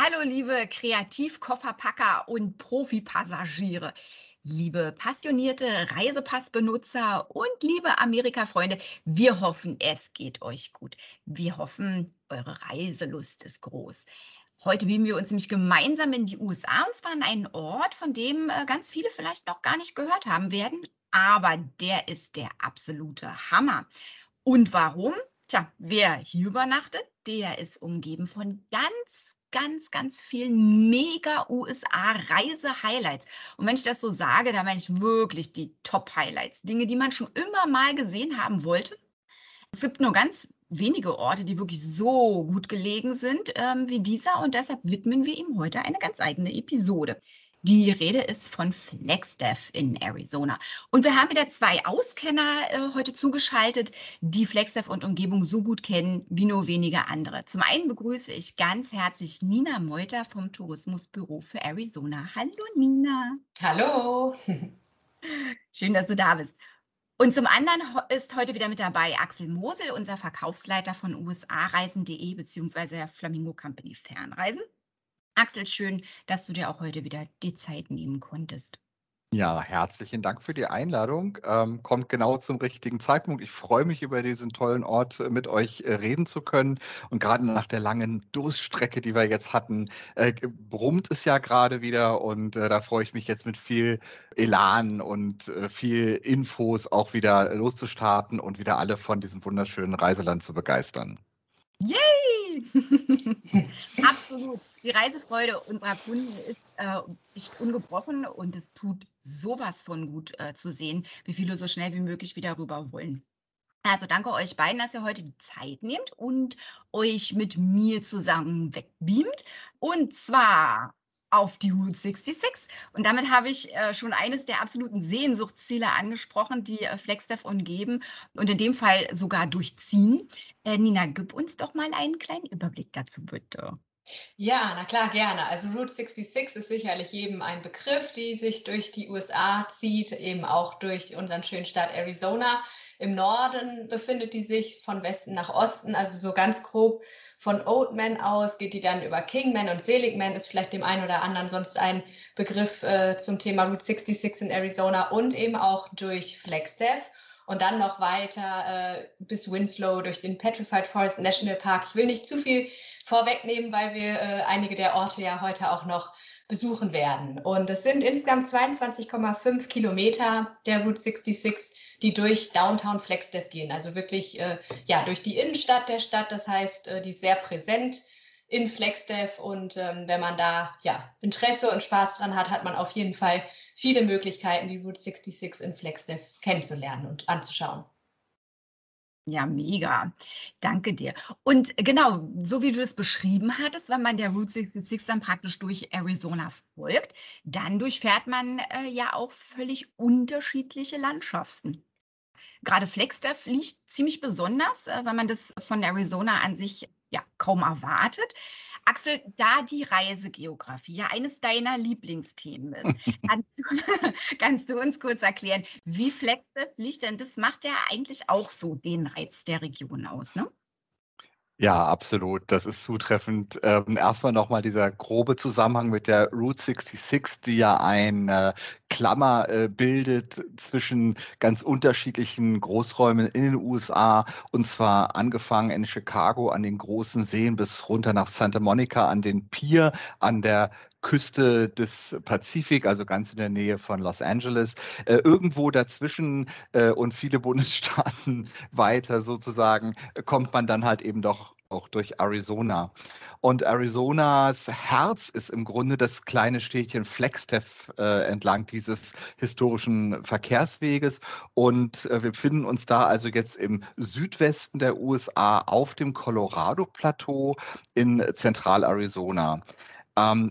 Hallo, liebe Kreativkofferpacker und Profipassagiere, liebe passionierte Reisepassbenutzer und liebe Amerika-Freunde. Wir hoffen, es geht euch gut. Wir hoffen, eure Reiselust ist groß. Heute beamen wir uns nämlich gemeinsam in die USA und zwar an einen Ort, von dem äh, ganz viele vielleicht noch gar nicht gehört haben werden, aber der ist der absolute Hammer. Und warum? Tja, wer hier übernachtet, der ist umgeben von ganz ganz, ganz vielen mega USA-Reise-Highlights. Und wenn ich das so sage, da meine ich wirklich die Top-Highlights. Dinge, die man schon immer mal gesehen haben wollte. Es gibt nur ganz wenige Orte, die wirklich so gut gelegen sind ähm, wie dieser. Und deshalb widmen wir ihm heute eine ganz eigene Episode. Die Rede ist von FlexDev in Arizona. Und wir haben wieder zwei Auskenner äh, heute zugeschaltet, die FlexDev und Umgebung so gut kennen wie nur wenige andere. Zum einen begrüße ich ganz herzlich Nina Meuter vom Tourismusbüro für Arizona. Hallo Nina. Hallo. Schön, dass du da bist. Und zum anderen ist heute wieder mit dabei Axel Mosel, unser Verkaufsleiter von USA-Reisen.de bzw. Flamingo Company Fernreisen. Axel, schön, dass du dir auch heute wieder die Zeit nehmen konntest. Ja, herzlichen Dank für die Einladung. Ähm, kommt genau zum richtigen Zeitpunkt. Ich freue mich, über diesen tollen Ort äh, mit euch äh, reden zu können. Und gerade nach der langen Durststrecke, die wir jetzt hatten, äh, brummt es ja gerade wieder. Und äh, da freue ich mich jetzt mit viel Elan und äh, viel Infos auch wieder loszustarten und wieder alle von diesem wunderschönen Reiseland zu begeistern. Yay! Absolut. Die Reisefreude unserer Kunden ist äh, nicht ungebrochen und es tut sowas von gut äh, zu sehen, wie viele so schnell wie möglich wieder rüber wollen. Also danke euch beiden, dass ihr heute die Zeit nehmt und euch mit mir zusammen wegbeamt. Und zwar auf die Route 66. Und damit habe ich äh, schon eines der absoluten Sehnsuchtsziele angesprochen, die äh, FlexDev umgeben und in dem Fall sogar durchziehen. Äh, Nina, gib uns doch mal einen kleinen Überblick dazu, bitte. Ja, na klar, gerne. Also Route 66 ist sicherlich jedem ein Begriff, die sich durch die USA zieht, eben auch durch unseren schönen Staat Arizona. Im Norden befindet die sich von Westen nach Osten, also so ganz grob von Oatman aus geht die dann über Kingman und Seligman, ist vielleicht dem einen oder anderen sonst ein Begriff äh, zum Thema Route 66 in Arizona und eben auch durch Flagstaff und dann noch weiter äh, bis Winslow durch den Petrified Forest National Park. Ich will nicht zu viel vorwegnehmen, weil wir äh, einige der Orte ja heute auch noch besuchen werden. Und es sind insgesamt 22,5 Kilometer der Route 66 die durch Downtown Flagstaff gehen. Also wirklich äh, ja, durch die Innenstadt der Stadt. Das heißt, äh, die ist sehr präsent in Flagstaff. Und ähm, wenn man da ja, Interesse und Spaß dran hat, hat man auf jeden Fall viele Möglichkeiten, die Route 66 in Flagstaff kennenzulernen und anzuschauen. Ja, mega. Danke dir. Und genau, so wie du es beschrieben hattest, wenn man der Route 66 dann praktisch durch Arizona folgt, dann durchfährt man äh, ja auch völlig unterschiedliche Landschaften. Gerade Flagstaff liegt ziemlich besonders, äh, weil man das von Arizona an sich ja kaum erwartet. Axel, da die Reisegeografie ja eines deiner Lieblingsthemen ist, kannst du, kannst du uns kurz erklären, wie Flagstaff liegt? Denn das macht ja eigentlich auch so den Reiz der Region aus, ne? Ja, absolut. Das ist zutreffend. Ähm, erstmal nochmal dieser grobe Zusammenhang mit der Route 66, die ja eine Klammer äh, bildet zwischen ganz unterschiedlichen Großräumen in den USA und zwar angefangen in Chicago an den großen Seen bis runter nach Santa Monica an den Pier an der Küste des Pazifik, also ganz in der Nähe von Los Angeles. Äh, irgendwo dazwischen äh, und viele Bundesstaaten weiter sozusagen kommt man dann halt eben doch auch durch Arizona. Und Arizonas Herz ist im Grunde das kleine Städtchen Flagstaff äh, entlang dieses historischen Verkehrsweges. Und äh, wir befinden uns da also jetzt im Südwesten der USA auf dem Colorado-Plateau in Zentral-Arizona. Ähm,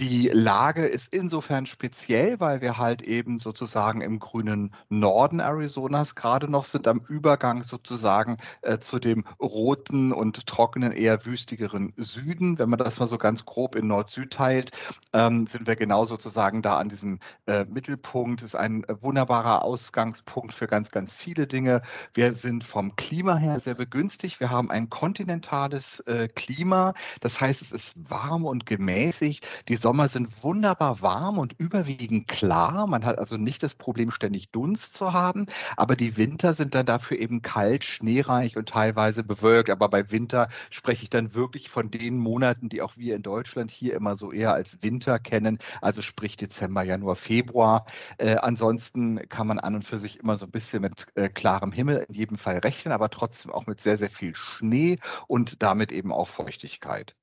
Die Lage ist insofern speziell, weil wir halt eben sozusagen im grünen Norden Arizonas gerade noch sind, am Übergang sozusagen äh, zu dem roten und trockenen, eher wüstigeren Süden. Wenn man das mal so ganz grob in Nord-Süd teilt, ähm, sind wir genau sozusagen da an diesem äh, Mittelpunkt. Ist ein äh, wunderbarer Ausgangspunkt für ganz, ganz viele Dinge. Wir sind vom Klima her sehr begünstigt. Wir haben ein kontinentales äh, Klima. Das heißt, es ist warm und gemäßigt. Die Sonne Sommer sind wunderbar warm und überwiegend klar. Man hat also nicht das Problem, ständig Dunst zu haben. Aber die Winter sind dann dafür eben kalt, schneereich und teilweise bewölkt. Aber bei Winter spreche ich dann wirklich von den Monaten, die auch wir in Deutschland hier immer so eher als Winter kennen. Also sprich Dezember, Januar, Februar. Äh, ansonsten kann man an und für sich immer so ein bisschen mit äh, klarem Himmel in jedem Fall rechnen, aber trotzdem auch mit sehr, sehr viel Schnee und damit eben auch Feuchtigkeit.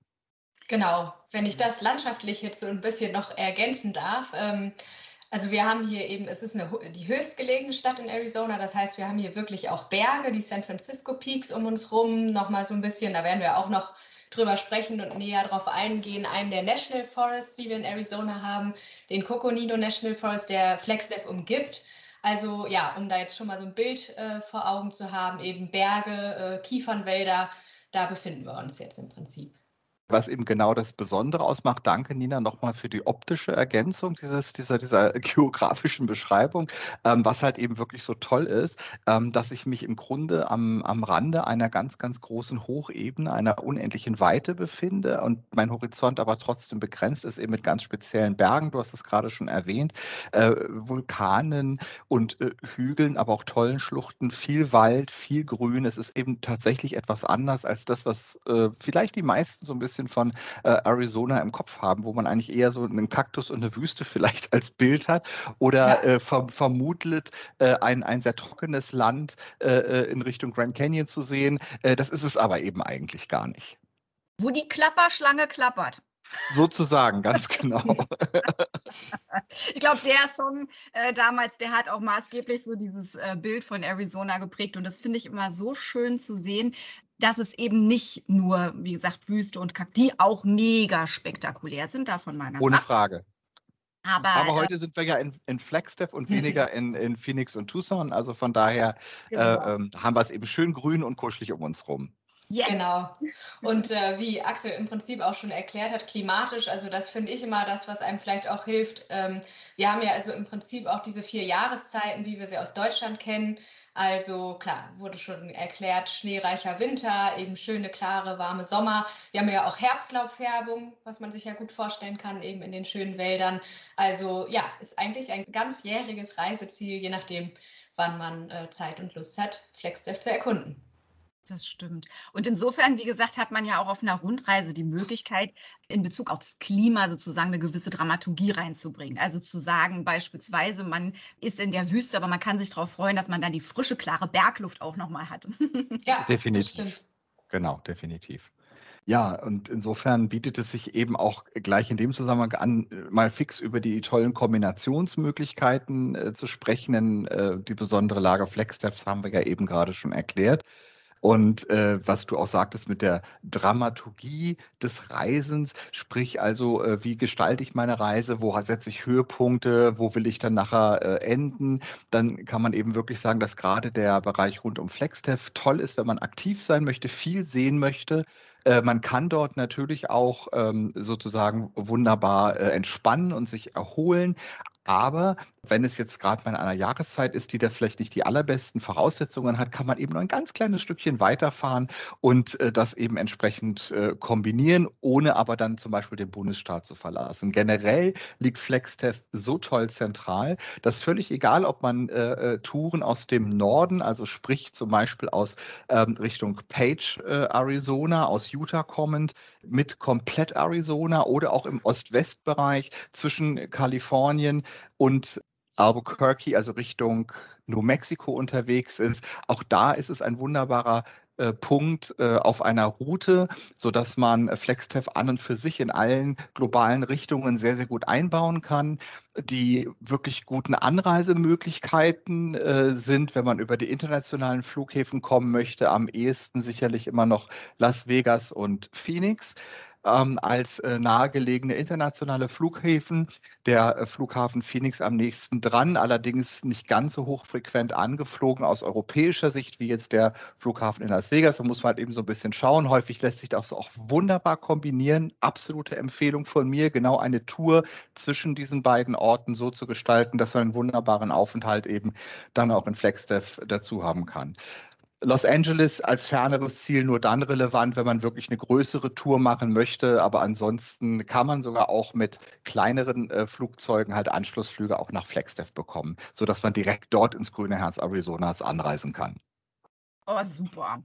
Genau, wenn ich das landschaftlich jetzt so ein bisschen noch ergänzen darf. Ähm, also wir haben hier eben, es ist eine, die höchstgelegene Stadt in Arizona, das heißt, wir haben hier wirklich auch Berge, die San Francisco Peaks um uns rum, nochmal so ein bisschen, da werden wir auch noch drüber sprechen und näher darauf eingehen. Einen der National Forests, die wir in Arizona haben, den Coconino National Forest, der Flagstaff umgibt. Also ja, um da jetzt schon mal so ein Bild äh, vor Augen zu haben, eben Berge, äh, Kiefernwälder, da befinden wir uns jetzt im Prinzip was eben genau das Besondere ausmacht. Danke, Nina, nochmal für die optische Ergänzung dieses, dieser, dieser geografischen Beschreibung. Ähm, was halt eben wirklich so toll ist, ähm, dass ich mich im Grunde am, am Rande einer ganz, ganz großen Hochebene, einer unendlichen Weite befinde und mein Horizont aber trotzdem begrenzt ist, eben mit ganz speziellen Bergen. Du hast es gerade schon erwähnt, äh, Vulkanen und äh, Hügeln, aber auch tollen Schluchten, viel Wald, viel Grün. Es ist eben tatsächlich etwas anders als das, was äh, vielleicht die meisten so ein bisschen bisschen von äh, Arizona im Kopf haben, wo man eigentlich eher so einen Kaktus und eine Wüste vielleicht als Bild hat oder ja. äh, ver vermutet, äh, ein, ein sehr trockenes Land äh, äh, in Richtung Grand Canyon zu sehen. Das ist es aber eben eigentlich gar nicht. Wo die Klapperschlange klappert. Sozusagen, ganz genau. ich glaube, der Song äh, damals, der hat auch maßgeblich so dieses äh, Bild von Arizona geprägt. Und das finde ich immer so schön zu sehen, dass es eben nicht nur, wie gesagt, Wüste und Kack, die auch mega spektakulär sind, davon meiner Ohne Frage. Aber, Aber, heute äh, sind wir ja in, in Flagstaff und weniger in, in Phoenix und Tucson. Also von daher genau. äh, ähm, haben wir es eben schön grün und kuschelig um uns rum. Yes. Genau. Und äh, wie Axel im Prinzip auch schon erklärt hat, klimatisch, also das finde ich immer das, was einem vielleicht auch hilft. Ähm, wir haben ja also im Prinzip auch diese vier Jahreszeiten, wie wir sie aus Deutschland kennen. Also klar, wurde schon erklärt, schneereicher Winter, eben schöne, klare, warme Sommer. Wir haben ja auch Herbstlaubfärbung, was man sich ja gut vorstellen kann, eben in den schönen Wäldern. Also ja, ist eigentlich ein ganzjähriges Reiseziel, je nachdem, wann man äh, Zeit und Lust hat, Flexdev zu erkunden. Das stimmt. Und insofern, wie gesagt, hat man ja auch auf einer Rundreise die Möglichkeit, in Bezug aufs Klima sozusagen eine gewisse Dramaturgie reinzubringen. Also zu sagen, beispielsweise, man ist in der Wüste, aber man kann sich darauf freuen, dass man dann die frische, klare Bergluft auch nochmal hat. Ja, definitiv. Genau, definitiv. Ja, und insofern bietet es sich eben auch gleich in dem Zusammenhang an, mal fix über die tollen Kombinationsmöglichkeiten äh, zu sprechen. Denn äh, die besondere Lage Flexsteps haben wir ja eben gerade schon erklärt. Und äh, was du auch sagtest mit der Dramaturgie des Reisens, sprich also, äh, wie gestalte ich meine Reise, wo setze ich Höhepunkte, wo will ich dann nachher äh, enden, dann kann man eben wirklich sagen, dass gerade der Bereich rund um FlexTev toll ist, wenn man aktiv sein möchte, viel sehen möchte, äh, man kann dort natürlich auch ähm, sozusagen wunderbar äh, entspannen und sich erholen. Aber wenn es jetzt gerade mal in einer Jahreszeit ist, die da vielleicht nicht die allerbesten Voraussetzungen hat, kann man eben noch ein ganz kleines Stückchen weiterfahren und äh, das eben entsprechend äh, kombinieren, ohne aber dann zum Beispiel den Bundesstaat zu verlassen. Generell liegt FlexTev so toll zentral, dass völlig egal, ob man äh, äh Touren aus dem Norden, also sprich zum Beispiel aus ähm, Richtung Page, äh, Arizona, aus Utah kommend, mit komplett Arizona oder auch im Ost-West-Bereich zwischen Kalifornien und Albuquerque, also Richtung New Mexico unterwegs ist. Auch da ist es ein wunderbarer äh, Punkt äh, auf einer Route, sodass man FlexTev an und für sich in allen globalen Richtungen sehr, sehr gut einbauen kann. Die wirklich guten Anreisemöglichkeiten äh, sind, wenn man über die internationalen Flughäfen kommen möchte, am ehesten sicherlich immer noch Las Vegas und Phoenix. Ähm, als äh, nahegelegene internationale Flughäfen. Der äh, Flughafen Phoenix am nächsten dran, allerdings nicht ganz so hochfrequent angeflogen aus europäischer Sicht wie jetzt der Flughafen in Las Vegas. Da muss man halt eben so ein bisschen schauen. Häufig lässt sich das auch wunderbar kombinieren. Absolute Empfehlung von mir, genau eine Tour zwischen diesen beiden Orten so zu gestalten, dass man einen wunderbaren Aufenthalt eben dann auch in Flagstaff dazu haben kann. Los Angeles als ferneres Ziel nur dann relevant, wenn man wirklich eine größere Tour machen möchte. Aber ansonsten kann man sogar auch mit kleineren äh, Flugzeugen halt Anschlussflüge auch nach Flagstaff bekommen, sodass man direkt dort ins grüne Herz Arizonas anreisen kann. Oh, super.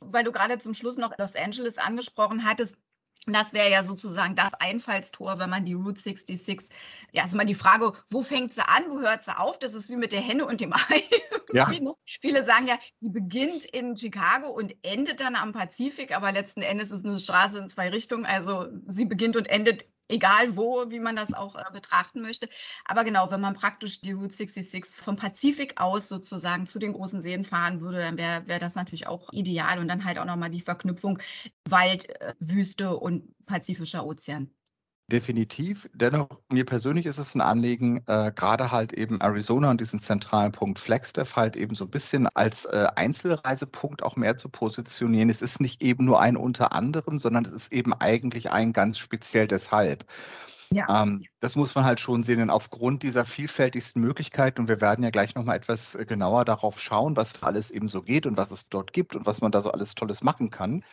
Weil du gerade zum Schluss noch Los Angeles angesprochen hattest, das wäre ja sozusagen das Einfallstor, wenn man die Route 66, ja, ist immer die Frage, wo fängt sie an, wo hört sie auf? Das ist wie mit der Henne und dem Ei. Ja. viele, viele sagen ja, sie beginnt in Chicago und endet dann am Pazifik, aber letzten Endes ist eine Straße in zwei Richtungen. Also sie beginnt und endet egal wo, wie man das auch äh, betrachten möchte. Aber genau, wenn man praktisch die Route 66 vom Pazifik aus sozusagen zu den großen Seen fahren würde, dann wäre wär das natürlich auch ideal und dann halt auch nochmal die Verknüpfung Wald, äh, Wüste und Pazifischer Ozean. Definitiv. Dennoch, mir persönlich ist es ein Anliegen, äh, gerade halt eben Arizona und diesen zentralen Punkt Flagstaff halt eben so ein bisschen als äh, Einzelreisepunkt auch mehr zu positionieren. Es ist nicht eben nur ein unter anderem, sondern es ist eben eigentlich ein ganz speziell deshalb. Ja. Ähm, das muss man halt schon sehen, denn aufgrund dieser vielfältigsten Möglichkeiten, und wir werden ja gleich nochmal etwas äh, genauer darauf schauen, was alles eben so geht und was es dort gibt und was man da so alles Tolles machen kann,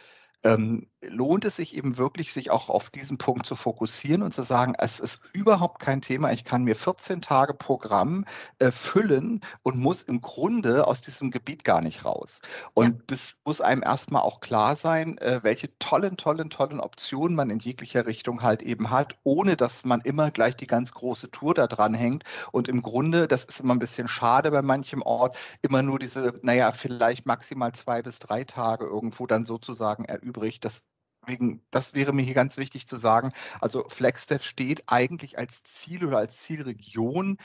ähm, lohnt es sich eben wirklich, sich auch auf diesen Punkt zu fokussieren und zu sagen, es ist überhaupt kein Thema. Ich kann mir 14 Tage Programm äh, füllen und muss im Grunde aus diesem Gebiet gar nicht raus. Und ja. das muss einem erstmal auch klar sein, äh, welche tollen, tollen, tollen Optionen man in jeglicher Richtung halt eben hat, ohne dass man immer gleich die ganz große Tour da dran hängt. Und im Grunde, das ist immer ein bisschen schade bei manchem Ort, immer nur diese, naja, vielleicht maximal zwei bis drei Tage irgendwo dann sozusagen erübt übrig. Deswegen, das wäre mir hier ganz wichtig zu sagen. Also Flagstaff steht eigentlich als Ziel oder als Zielregion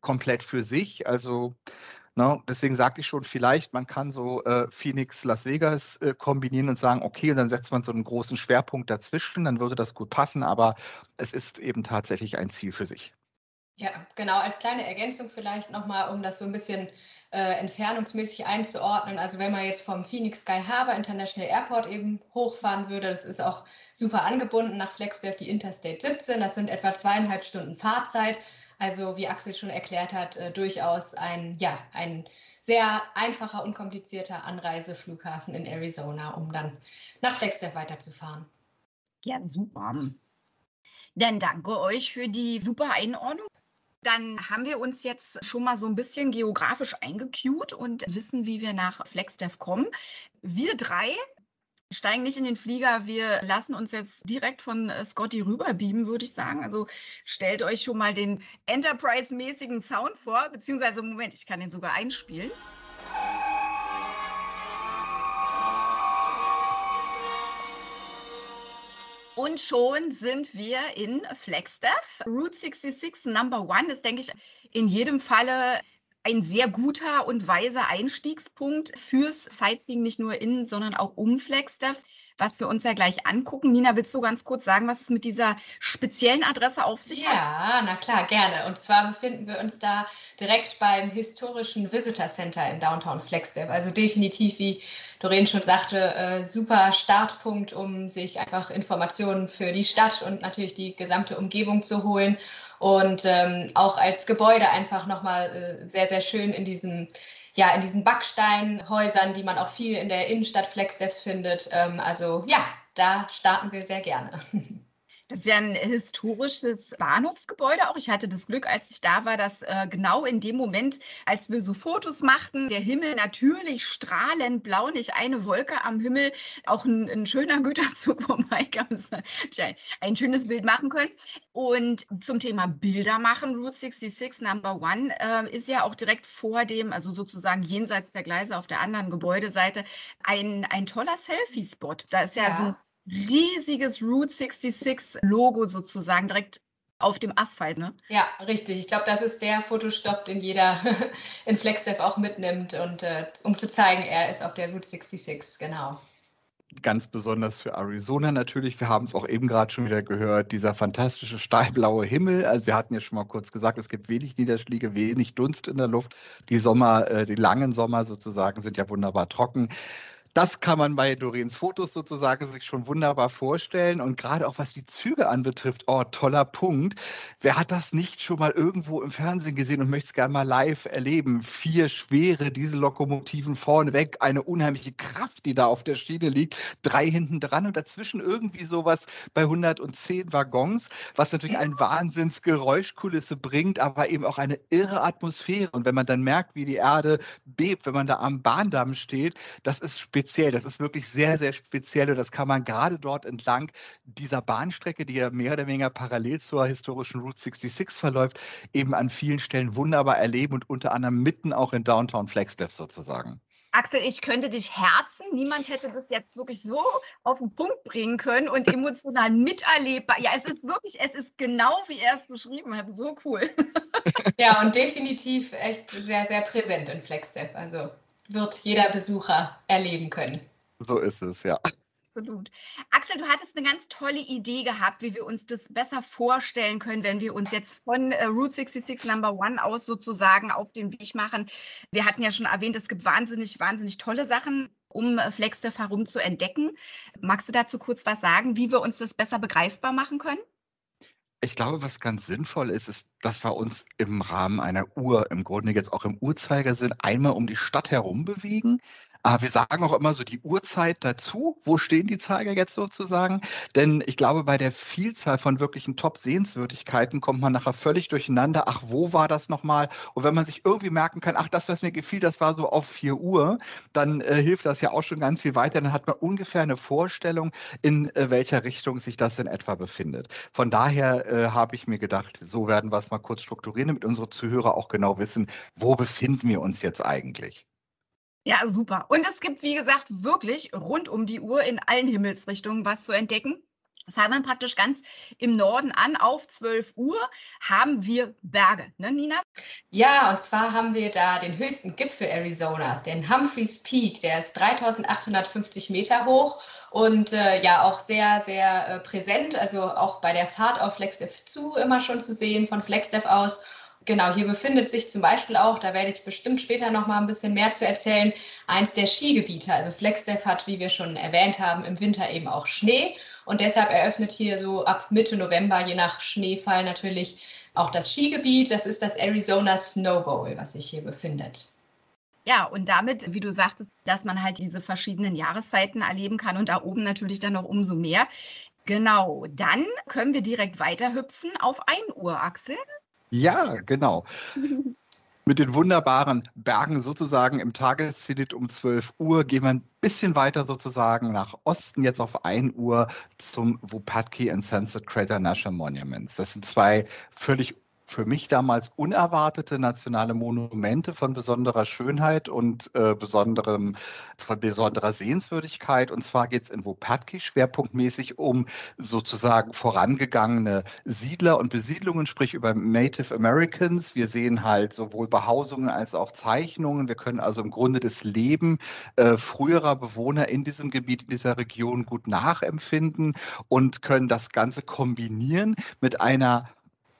komplett für sich. Also ne, deswegen sagte ich schon, vielleicht man kann so äh, Phoenix, Las Vegas äh, kombinieren und sagen, okay, und dann setzt man so einen großen Schwerpunkt dazwischen, dann würde das gut passen, aber es ist eben tatsächlich ein Ziel für sich. Ja, genau, als kleine Ergänzung vielleicht nochmal, um das so ein bisschen äh, entfernungsmäßig einzuordnen. Also wenn man jetzt vom Phoenix Sky Harbor International Airport eben hochfahren würde, das ist auch super angebunden nach Flagstaff, die Interstate 17, das sind etwa zweieinhalb Stunden Fahrzeit. Also wie Axel schon erklärt hat, äh, durchaus ein, ja, ein sehr einfacher, unkomplizierter Anreiseflughafen in Arizona, um dann nach Flagstaff weiterzufahren. Ja, super. Dann danke euch für die super Einordnung. Dann haben wir uns jetzt schon mal so ein bisschen geografisch eingecued und wissen, wie wir nach Flagstaff kommen. Wir drei steigen nicht in den Flieger. Wir lassen uns jetzt direkt von äh, Scotty rüberbeamen, würde ich sagen. Also stellt euch schon mal den Enterprise-mäßigen Sound vor, beziehungsweise Moment, ich kann den sogar einspielen. Und schon sind wir in Flagstaff. Route 66 Number One ist, denke ich, in jedem Falle ein sehr guter und weiser Einstiegspunkt fürs Sightseeing, nicht nur in, sondern auch um Flagstaff was wir uns ja gleich angucken. Nina, willst du ganz kurz sagen, was es mit dieser speziellen Adresse auf sich ja, hat? Ja, na klar, gerne. Und zwar befinden wir uns da direkt beim historischen Visitor Center in Downtown Flagstaff. Also definitiv, wie Doreen schon sagte, äh, super Startpunkt, um sich einfach Informationen für die Stadt und natürlich die gesamte Umgebung zu holen. Und ähm, auch als Gebäude einfach nochmal äh, sehr, sehr schön in diesem ja, in diesen Backsteinhäusern, die man auch viel in der Innenstadt Flagstaff findet. Ähm, also ja, da starten wir sehr gerne. Das ist ja ein historisches Bahnhofsgebäude auch. Ich hatte das Glück, als ich da war, dass äh, genau in dem Moment, als wir so Fotos machten, der Himmel natürlich strahlend blau, nicht eine Wolke am Himmel, auch ein, ein schöner Güterzug vorbeikam, ein, ein schönes Bild machen können. Und zum Thema Bilder machen, Route 66 Number One äh, ist ja auch direkt vor dem, also sozusagen jenseits der Gleise auf der anderen Gebäudeseite, ein, ein toller Selfie-Spot. Da ist ja, ja. so ein riesiges Route 66 Logo sozusagen direkt auf dem Asphalt, ne? Ja, richtig. Ich glaube, das ist der Fotostopp, den jeder in FlexDev auch mitnimmt und äh, um zu zeigen, er ist auf der Route 66, genau. ganz besonders für Arizona natürlich. Wir haben es auch eben gerade schon wieder gehört, dieser fantastische stahlblaue Himmel. Also wir hatten ja schon mal kurz gesagt, es gibt wenig Niederschläge, wenig Dunst in der Luft. Die Sommer, äh, die langen Sommer sozusagen sind ja wunderbar trocken das kann man bei Doreens Fotos sozusagen sich schon wunderbar vorstellen. Und gerade auch was die Züge anbetrifft, oh, toller Punkt. Wer hat das nicht schon mal irgendwo im Fernsehen gesehen und möchte es gerne mal live erleben? Vier schwere Diesellokomotiven vorneweg, eine unheimliche Kraft, die da auf der Schiene liegt, drei hinten dran und dazwischen irgendwie sowas bei 110 Waggons, was natürlich eine Wahnsinnsgeräuschkulisse bringt, aber eben auch eine irre Atmosphäre. Und wenn man dann merkt, wie die Erde bebt, wenn man da am Bahndamm steht, das ist speziell speziell. Das ist wirklich sehr, sehr speziell und das kann man gerade dort entlang dieser Bahnstrecke, die ja mehr oder weniger parallel zur historischen Route 66 verläuft, eben an vielen Stellen wunderbar erleben und unter anderem mitten auch in Downtown Flagstaff sozusagen. Axel, ich könnte dich herzen. Niemand hätte das jetzt wirklich so auf den Punkt bringen können und emotional miterlebbar. Ja, es ist wirklich, es ist genau wie er es beschrieben hat. So cool. Ja, und definitiv echt sehr, sehr präsent in Flagstaff. Also wird jeder Besucher erleben können. So ist es, ja. Absolut. Axel, du hattest eine ganz tolle Idee gehabt, wie wir uns das besser vorstellen können, wenn wir uns jetzt von äh, Route 66 Number One aus sozusagen auf den Weg machen. Wir hatten ja schon erwähnt, es gibt wahnsinnig, wahnsinnig tolle Sachen, um äh, Flagstaff herum zu entdecken. Magst du dazu kurz was sagen, wie wir uns das besser begreifbar machen können? Ich glaube, was ganz sinnvoll ist, ist, dass wir uns im Rahmen einer Uhr, im Grunde jetzt auch im Uhrzeigersinn, einmal um die Stadt herum bewegen. Aber wir sagen auch immer so die Uhrzeit dazu. Wo stehen die Zeiger jetzt sozusagen? Denn ich glaube, bei der Vielzahl von wirklichen Top-Sehenswürdigkeiten kommt man nachher völlig durcheinander. Ach, wo war das nochmal? Und wenn man sich irgendwie merken kann, ach, das, was mir gefiel, das war so auf 4 Uhr, dann äh, hilft das ja auch schon ganz viel weiter. Dann hat man ungefähr eine Vorstellung, in äh, welcher Richtung sich das in etwa befindet. Von daher äh, habe ich mir gedacht, so werden wir es mal kurz strukturieren, damit unsere Zuhörer auch genau wissen, wo befinden wir uns jetzt eigentlich. Ja, super. Und es gibt, wie gesagt, wirklich rund um die Uhr in allen Himmelsrichtungen was zu entdecken. Fangen wir praktisch ganz im Norden an. Auf 12 Uhr haben wir Berge, ne, Nina? Ja, und zwar haben wir da den höchsten Gipfel Arizonas, den Humphreys Peak. Der ist 3850 Meter hoch und äh, ja auch sehr, sehr äh, präsent. Also auch bei der Fahrt auf Flagstaff zu immer schon zu sehen, von Flagstaff aus. Genau, hier befindet sich zum Beispiel auch, da werde ich bestimmt später noch mal ein bisschen mehr zu erzählen, eins der Skigebiete. Also Flagstaff hat, wie wir schon erwähnt haben, im Winter eben auch Schnee und deshalb eröffnet hier so ab Mitte November, je nach Schneefall natürlich, auch das Skigebiet. Das ist das Arizona Snow Bowl, was sich hier befindet. Ja, und damit, wie du sagtest, dass man halt diese verschiedenen Jahreszeiten erleben kann und da oben natürlich dann noch umso mehr. Genau, dann können wir direkt weiterhüpfen auf 1 Uhr, Axel. Ja, genau. Mit den wunderbaren Bergen sozusagen im Tageszenit um 12 Uhr gehen wir ein bisschen weiter sozusagen nach Osten, jetzt auf 1 Uhr zum Wupatki and Sunset Crater National Monuments. Das sind zwei völlig für mich damals unerwartete nationale Monumente von besonderer Schönheit und äh, besonderem, von besonderer Sehenswürdigkeit. Und zwar geht es in Wopatki schwerpunktmäßig um sozusagen vorangegangene Siedler und Besiedlungen, sprich über Native Americans. Wir sehen halt sowohl Behausungen als auch Zeichnungen. Wir können also im Grunde das Leben äh, früherer Bewohner in diesem Gebiet, in dieser Region gut nachempfinden und können das Ganze kombinieren mit einer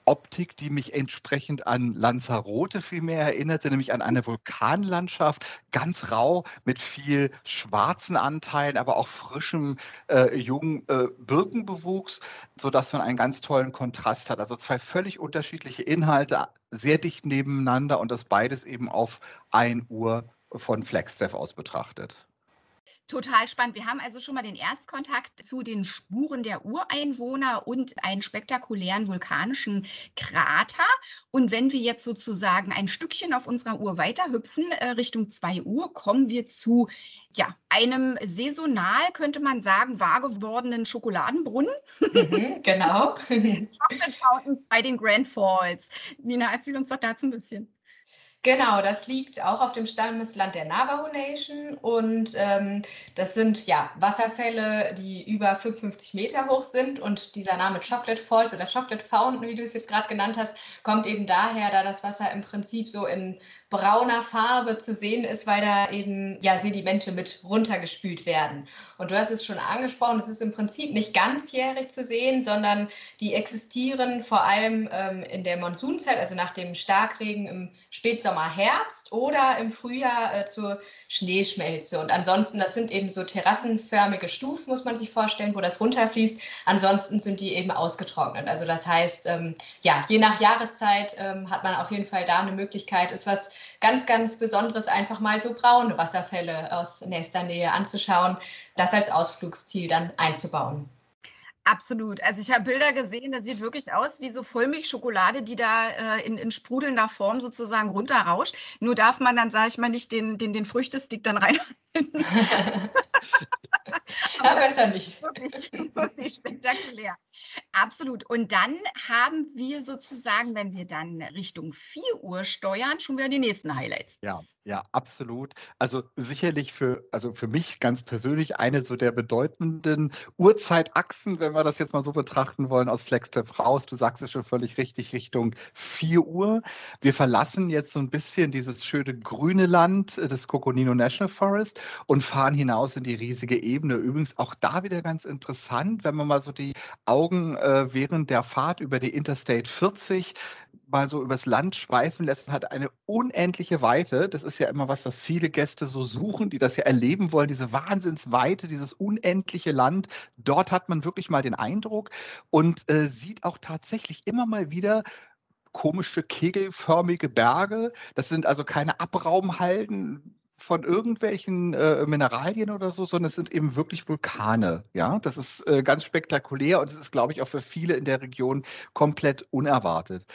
Optik, die mich entsprechend an Lanzarote viel mehr erinnerte, nämlich an eine Vulkanlandschaft, ganz rau mit viel schwarzen Anteilen, aber auch frischem äh, jungen äh, Birkenbewuchs, sodass man einen ganz tollen Kontrast hat. Also zwei völlig unterschiedliche Inhalte, sehr dicht nebeneinander und das beides eben auf 1 Uhr von Flagstaff aus betrachtet. Total spannend. Wir haben also schon mal den Erstkontakt zu den Spuren der Ureinwohner und einen spektakulären vulkanischen Krater. Und wenn wir jetzt sozusagen ein Stückchen auf unserer Uhr weiterhüpfen, äh, Richtung 2 Uhr, kommen wir zu ja, einem saisonal, könnte man sagen, wahr gewordenen Schokoladenbrunnen. Mhm, genau. Chocolate Fountains bei den Grand Falls. Nina, erzähl uns doch dazu ein bisschen. Genau, das liegt auch auf dem Stammesland der Navajo Nation und ähm, das sind ja Wasserfälle, die über 55 Meter hoch sind und dieser Name Chocolate Falls oder Chocolate Fountain, wie du es jetzt gerade genannt hast, kommt eben daher, da das Wasser im Prinzip so in brauner Farbe zu sehen ist, weil da eben ja Sedimente mit runtergespült werden. Und du hast es schon angesprochen, es ist im Prinzip nicht ganzjährig zu sehen, sondern die existieren vor allem ähm, in der Monsunzeit, also nach dem Starkregen im Spätsommer Sommer, Herbst oder im Frühjahr äh, zur Schneeschmelze. Und ansonsten, das sind eben so terrassenförmige Stufen, muss man sich vorstellen, wo das runterfließt. Ansonsten sind die eben ausgetrocknet. Also das heißt, ähm, ja, je nach Jahreszeit ähm, hat man auf jeden Fall da eine Möglichkeit, ist was ganz, ganz Besonderes, einfach mal so braune Wasserfälle aus nächster Nähe anzuschauen, das als Ausflugsziel dann einzubauen. Absolut. Also ich habe Bilder gesehen, das sieht wirklich aus wie so Vollmilchschokolade, die da äh, in, in sprudelnder Form sozusagen runterrauscht. Nur darf man dann, sage ich mal, nicht den, den, den Früchtestick dann rein. ja, besser nicht. Wirklich, wirklich spektakulär. Absolut. Und dann haben wir sozusagen, wenn wir dann Richtung 4 Uhr steuern, schon wieder die nächsten Highlights. Ja, ja, absolut. Also sicherlich für, also für mich ganz persönlich eine so der bedeutenden Uhrzeitachsen, wenn wir das jetzt mal so betrachten wollen, aus Flagstaff raus. Du sagst es schon völlig richtig, Richtung 4 Uhr. Wir verlassen jetzt so ein bisschen dieses schöne grüne Land des Coconino National Forest und fahren hinaus in die riesige Ebene. Übrigens auch da wieder ganz interessant, wenn man mal so die Augen äh, während der Fahrt über die Interstate 40 mal so übers Land schweifen lässt, hat eine unendliche Weite. Das ist ja immer was, was viele Gäste so suchen, die das ja erleben wollen, diese Wahnsinnsweite, dieses unendliche Land. Dort hat man wirklich mal den Eindruck und äh, sieht auch tatsächlich immer mal wieder komische kegelförmige Berge. Das sind also keine Abraumhalden von irgendwelchen äh, Mineralien oder so, sondern es sind eben wirklich Vulkane. Ja, das ist äh, ganz spektakulär und es ist, glaube ich, auch für viele in der Region komplett unerwartet.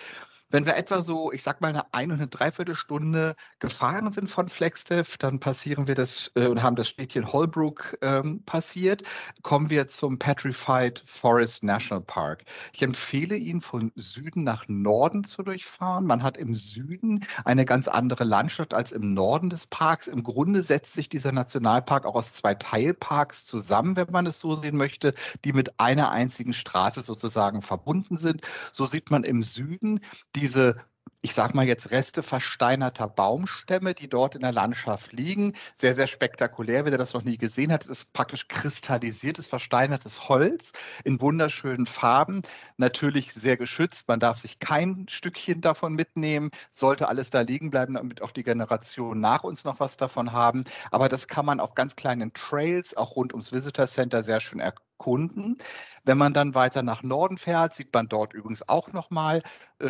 Wenn wir etwa so, ich sag mal, eine ein- und eine Dreiviertelstunde gefahren sind von Flagstaff, dann passieren wir das äh, und haben das Städtchen Holbrook ähm, passiert, kommen wir zum Petrified Forest National Park. Ich empfehle Ihnen von Süden nach Norden zu durchfahren. Man hat im Süden eine ganz andere Landschaft als im Norden des Parks. Im Grunde setzt sich dieser Nationalpark auch aus zwei Teilparks zusammen, wenn man es so sehen möchte, die mit einer einzigen Straße sozusagen verbunden sind. So sieht man im Süden die diese ich sage mal jetzt Reste versteinerter Baumstämme, die dort in der Landschaft liegen. Sehr, sehr spektakulär, wer das noch nie gesehen hat. Es ist praktisch kristallisiertes, versteinertes Holz in wunderschönen Farben. Natürlich sehr geschützt. Man darf sich kein Stückchen davon mitnehmen. Sollte alles da liegen bleiben, damit auch die Generationen nach uns noch was davon haben. Aber das kann man auf ganz kleinen Trails, auch rund ums Visitor Center, sehr schön erkunden. Wenn man dann weiter nach Norden fährt, sieht man dort übrigens auch nochmal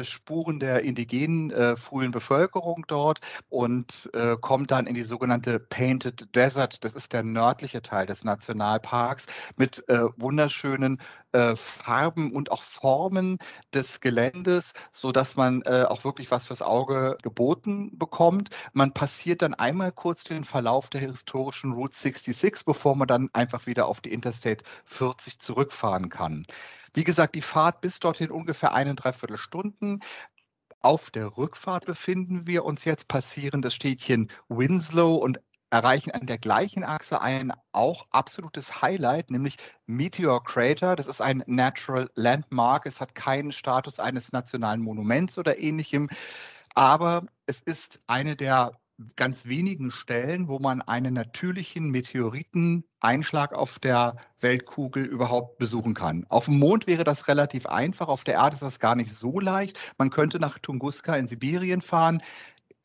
Spuren der indigenen äh, frühen Bevölkerung dort und äh, kommt dann in die sogenannte Painted Desert. Das ist der nördliche Teil des Nationalparks mit äh, wunderschönen äh, Farben und auch Formen des Geländes, sodass man äh, auch wirklich was fürs Auge geboten bekommt. Man passiert dann einmal kurz den Verlauf der historischen Route 66, bevor man dann einfach wieder auf die Interstate 40 zurückfahren fahren kann. Wie gesagt, die Fahrt bis dorthin ungefähr eine Dreiviertelstunden. Auf der Rückfahrt befinden wir uns jetzt, passieren das Städtchen Winslow und erreichen an der gleichen Achse ein auch absolutes Highlight, nämlich Meteor Crater. Das ist ein Natural Landmark. Es hat keinen Status eines nationalen Monuments oder ähnlichem, aber es ist eine der ganz wenigen Stellen, wo man einen natürlichen Meteoriteneinschlag auf der Weltkugel überhaupt besuchen kann. Auf dem Mond wäre das relativ einfach, auf der Erde ist das gar nicht so leicht. Man könnte nach Tunguska in Sibirien fahren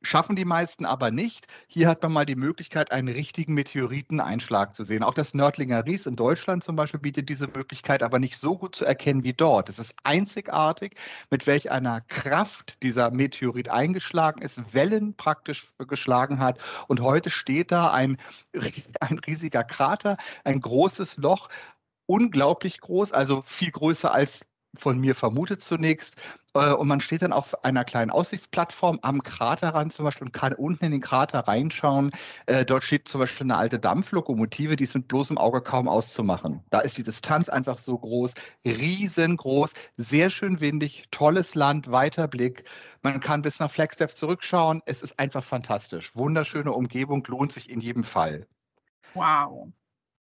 schaffen die meisten aber nicht. Hier hat man mal die Möglichkeit, einen richtigen Meteoriteneinschlag zu sehen. Auch das Nördlinger Ries in Deutschland zum Beispiel bietet diese Möglichkeit, aber nicht so gut zu erkennen wie dort. Es ist einzigartig, mit welch einer Kraft dieser Meteorit eingeschlagen ist, Wellen praktisch geschlagen hat. Und heute steht da ein, ein riesiger Krater, ein großes Loch, unglaublich groß, also viel größer als von mir vermutet zunächst. Äh, und man steht dann auf einer kleinen Aussichtsplattform am Kraterrand zum Beispiel und kann unten in den Krater reinschauen. Äh, dort steht zum Beispiel eine alte Dampflokomotive, die ist mit bloßem Auge kaum auszumachen. Da ist die Distanz einfach so groß, riesengroß, sehr schön windig, tolles Land, weiter Blick. Man kann bis nach Flagstaff zurückschauen. Es ist einfach fantastisch. Wunderschöne Umgebung, lohnt sich in jedem Fall. Wow.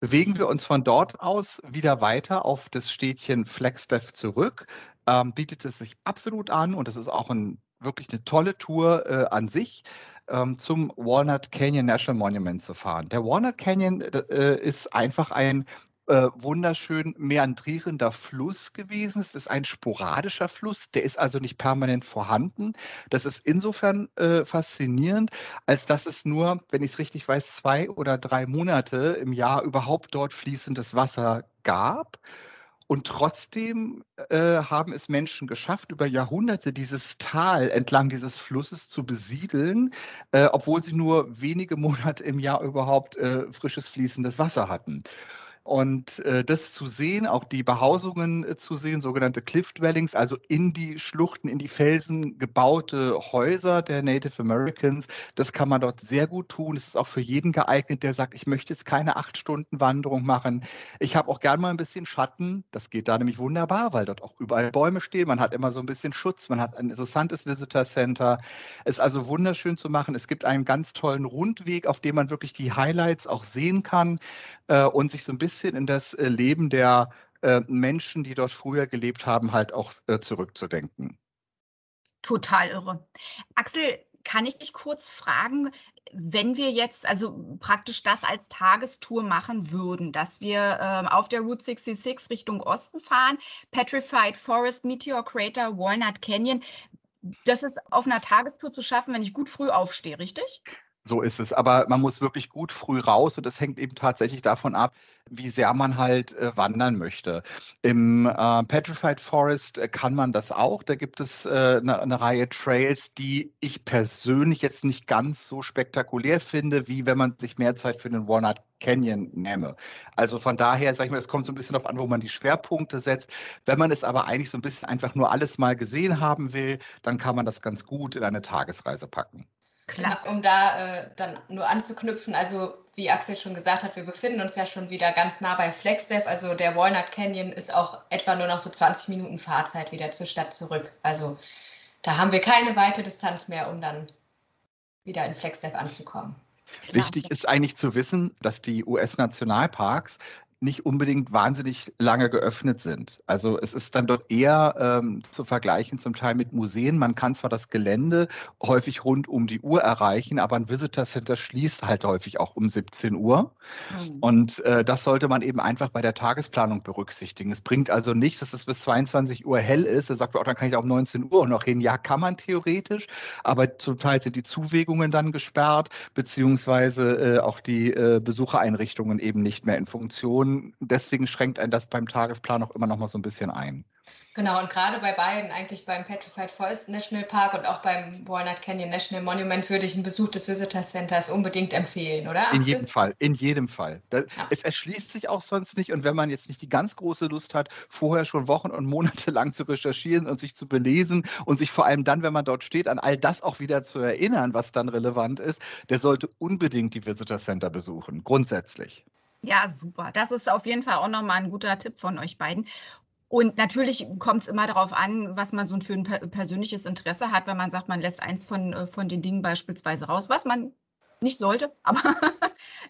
Bewegen wir uns von dort aus wieder weiter auf das Städtchen Flagstaff zurück, ähm, bietet es sich absolut an und es ist auch ein, wirklich eine tolle Tour äh, an sich ähm, zum Walnut Canyon National Monument zu fahren. Der Walnut Canyon äh, ist einfach ein äh, wunderschön meandrierender Fluss gewesen. Es ist ein sporadischer Fluss, der ist also nicht permanent vorhanden. Das ist insofern äh, faszinierend, als dass es nur, wenn ich es richtig weiß, zwei oder drei Monate im Jahr überhaupt dort fließendes Wasser gab. Und trotzdem äh, haben es Menschen geschafft, über Jahrhunderte dieses Tal entlang dieses Flusses zu besiedeln, äh, obwohl sie nur wenige Monate im Jahr überhaupt äh, frisches fließendes Wasser hatten. Und äh, das zu sehen, auch die Behausungen äh, zu sehen, sogenannte Cliff Dwellings, also in die Schluchten, in die Felsen gebaute Häuser der Native Americans, das kann man dort sehr gut tun. Es ist auch für jeden geeignet, der sagt, ich möchte jetzt keine acht Stunden Wanderung machen. Ich habe auch gern mal ein bisschen Schatten. Das geht da nämlich wunderbar, weil dort auch überall Bäume stehen. Man hat immer so ein bisschen Schutz. Man hat ein interessantes Visitor Center. Es ist also wunderschön zu machen. Es gibt einen ganz tollen Rundweg, auf dem man wirklich die Highlights auch sehen kann äh, und sich so ein bisschen in das äh, Leben der äh, Menschen, die dort früher gelebt haben, halt auch äh, zurückzudenken. Total irre. Axel, kann ich dich kurz fragen, wenn wir jetzt also praktisch das als Tagestour machen würden, dass wir ähm, auf der Route 66 Richtung Osten fahren, Petrified Forest, Meteor Crater, Walnut Canyon, das ist auf einer Tagestour zu schaffen, wenn ich gut früh aufstehe, richtig? So ist es. Aber man muss wirklich gut früh raus und das hängt eben tatsächlich davon ab, wie sehr man halt äh, wandern möchte. Im äh, Petrified Forest äh, kann man das auch. Da gibt es eine äh, ne Reihe Trails, die ich persönlich jetzt nicht ganz so spektakulär finde, wie wenn man sich mehr Zeit für den Walnut Canyon nehme. Also von daher, sage ich mal, es kommt so ein bisschen darauf an, wo man die Schwerpunkte setzt. Wenn man es aber eigentlich so ein bisschen einfach nur alles mal gesehen haben will, dann kann man das ganz gut in eine Tagesreise packen. Klasse. Um da äh, dann nur anzuknüpfen, also wie Axel schon gesagt hat, wir befinden uns ja schon wieder ganz nah bei Flagstaff. Also der Walnut Canyon ist auch etwa nur noch so 20 Minuten Fahrzeit wieder zur Stadt zurück. Also da haben wir keine weite Distanz mehr, um dann wieder in Flagstaff anzukommen. Wichtig ist eigentlich zu wissen, dass die US-Nationalparks nicht unbedingt wahnsinnig lange geöffnet sind. Also es ist dann dort eher ähm, zu vergleichen zum Teil mit Museen. Man kann zwar das Gelände häufig rund um die Uhr erreichen, aber ein Visitor Center schließt halt häufig auch um 17 Uhr. Mhm. Und äh, das sollte man eben einfach bei der Tagesplanung berücksichtigen. Es bringt also nichts, dass es bis 22 Uhr hell ist. Da sagt man auch, dann kann ich auch um 19 Uhr noch hin. Ja, kann man theoretisch, aber zum Teil sind die Zuwegungen dann gesperrt, beziehungsweise äh, auch die äh, Besuchereinrichtungen eben nicht mehr in Funktion und deswegen schränkt ein das beim Tagesplan auch immer noch mal so ein bisschen ein. Genau, und gerade bei beiden, eigentlich beim Petrified Forest National Park und auch beim Walnut Canyon National Monument, würde ich einen Besuch des Visitor Centers unbedingt empfehlen, oder? In jedem Fall, in jedem Fall. Das, ja. Es erschließt sich auch sonst nicht. Und wenn man jetzt nicht die ganz große Lust hat, vorher schon Wochen und Monate lang zu recherchieren und sich zu belesen und sich vor allem dann, wenn man dort steht, an all das auch wieder zu erinnern, was dann relevant ist, der sollte unbedingt die Visitor Center besuchen, grundsätzlich. Ja, super. Das ist auf jeden Fall auch nochmal ein guter Tipp von euch beiden. Und natürlich kommt es immer darauf an, was man so für ein persönliches Interesse hat, wenn man sagt, man lässt eins von, äh, von den Dingen beispielsweise raus, was man nicht sollte, aber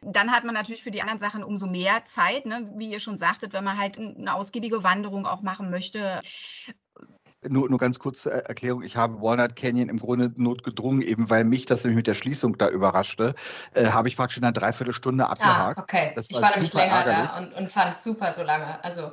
dann hat man natürlich für die anderen Sachen umso mehr Zeit, ne? wie ihr schon sagtet, wenn man halt eine ausgiebige Wanderung auch machen möchte. Nur, nur ganz kurz zur Erklärung, ich habe Walnut Canyon im Grunde notgedrungen, eben weil mich das nämlich mit der Schließung da überraschte, äh, habe ich praktisch in einer Dreiviertelstunde ah, abgehakt. Ah, okay. Das ich war, war nämlich länger ärgerlich. da und, und fand es super so lange. Also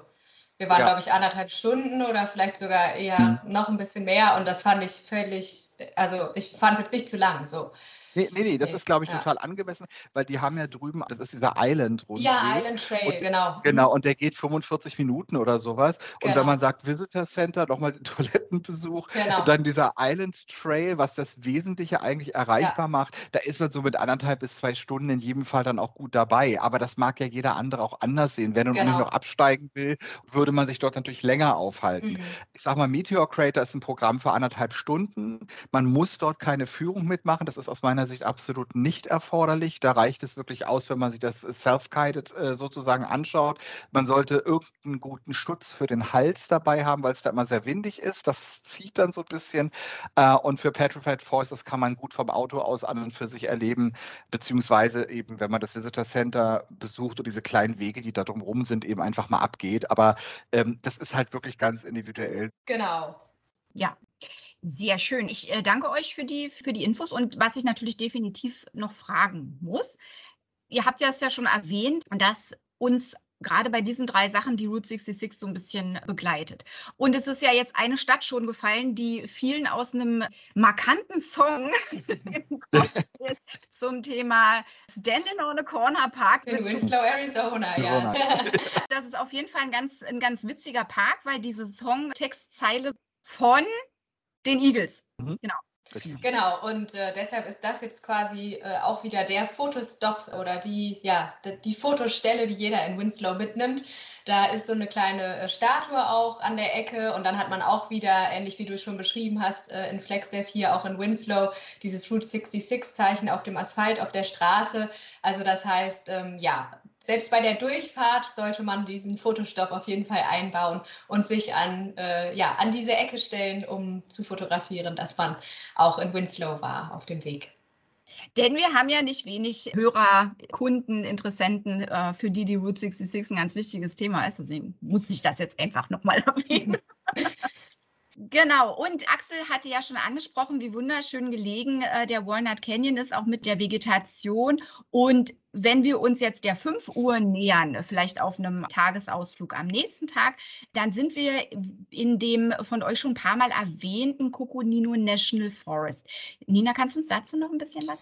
wir waren, ja. glaube ich, anderthalb Stunden oder vielleicht sogar eher hm. noch ein bisschen mehr und das fand ich völlig, also ich fand es jetzt nicht zu lang so. Nee, nee, nee das ist, glaube ich, ja. total angemessen, weil die haben ja drüben, das ist dieser Island Rundweg. Ja, Island Trail, und, genau. Genau, und der geht 45 Minuten oder sowas. Genau. Und wenn genau. man sagt Visitor Center, nochmal den Toilettenbesuch, genau. und dann dieser Island Trail, was das Wesentliche eigentlich erreichbar ja. macht, da ist man so mit anderthalb bis zwei Stunden in jedem Fall dann auch gut dabei. Aber das mag ja jeder andere auch anders sehen. Wenn man genau. noch absteigen will, würde man sich dort natürlich länger aufhalten. Mhm. Ich sage mal, Meteor Crater ist ein Programm für anderthalb Stunden. Man muss dort keine Führung mitmachen. Das ist aus meiner Sicht absolut nicht erforderlich. Da reicht es wirklich aus, wenn man sich das Self-Guided äh, sozusagen anschaut. Man sollte irgendeinen guten Schutz für den Hals dabei haben, weil es da immer sehr windig ist. Das zieht dann so ein bisschen. Äh, und für Petrified Force, das kann man gut vom Auto aus an und für sich erleben, beziehungsweise eben, wenn man das Visitor Center besucht und diese kleinen Wege, die da drumherum sind, eben einfach mal abgeht. Aber ähm, das ist halt wirklich ganz individuell. Genau. Ja, sehr schön. Ich äh, danke euch für die, für die Infos und was ich natürlich definitiv noch fragen muss. Ihr habt ja es ja schon erwähnt, dass uns gerade bei diesen drei Sachen die Route 66 so ein bisschen begleitet. Und es ist ja jetzt eine Stadt schon gefallen, die vielen aus einem markanten Song im Kopf ist zum Thema Standing on a Corner Park. In Winslow, Arizona, ja. Das ist auf jeden Fall ein ganz, ein ganz witziger Park, weil diese Songtextzeile von den Eagles. Mhm. Genau. Genau, und äh, deshalb ist das jetzt quasi äh, auch wieder der Fotostop oder die, ja, die, die, Fotostelle, die jeder in Winslow mitnimmt. Da ist so eine kleine äh, Statue auch an der Ecke und dann hat man auch wieder, ähnlich wie du schon beschrieben hast, äh, in Flagstaff hier auch in Winslow, dieses Route 66-Zeichen auf dem Asphalt, auf der Straße. Also das heißt, ähm, ja, selbst bei der Durchfahrt sollte man diesen Fotostopp auf jeden Fall einbauen und sich an, äh, ja, an diese Ecke stellen, um zu fotografieren, dass man auch in Winslow war auf dem Weg. Denn wir haben ja nicht wenig Hörer, Kunden, Interessenten, äh, für die die Route 66 ein ganz wichtiges Thema ist. Deswegen muss ich das jetzt einfach nochmal erwähnen. Genau, und Axel hatte ja schon angesprochen, wie wunderschön gelegen äh, der Walnut Canyon ist, auch mit der Vegetation. Und wenn wir uns jetzt der 5 Uhr nähern, vielleicht auf einem Tagesausflug am nächsten Tag, dann sind wir in dem von euch schon ein paar Mal erwähnten Coconino National Forest. Nina, kannst du uns dazu noch ein bisschen was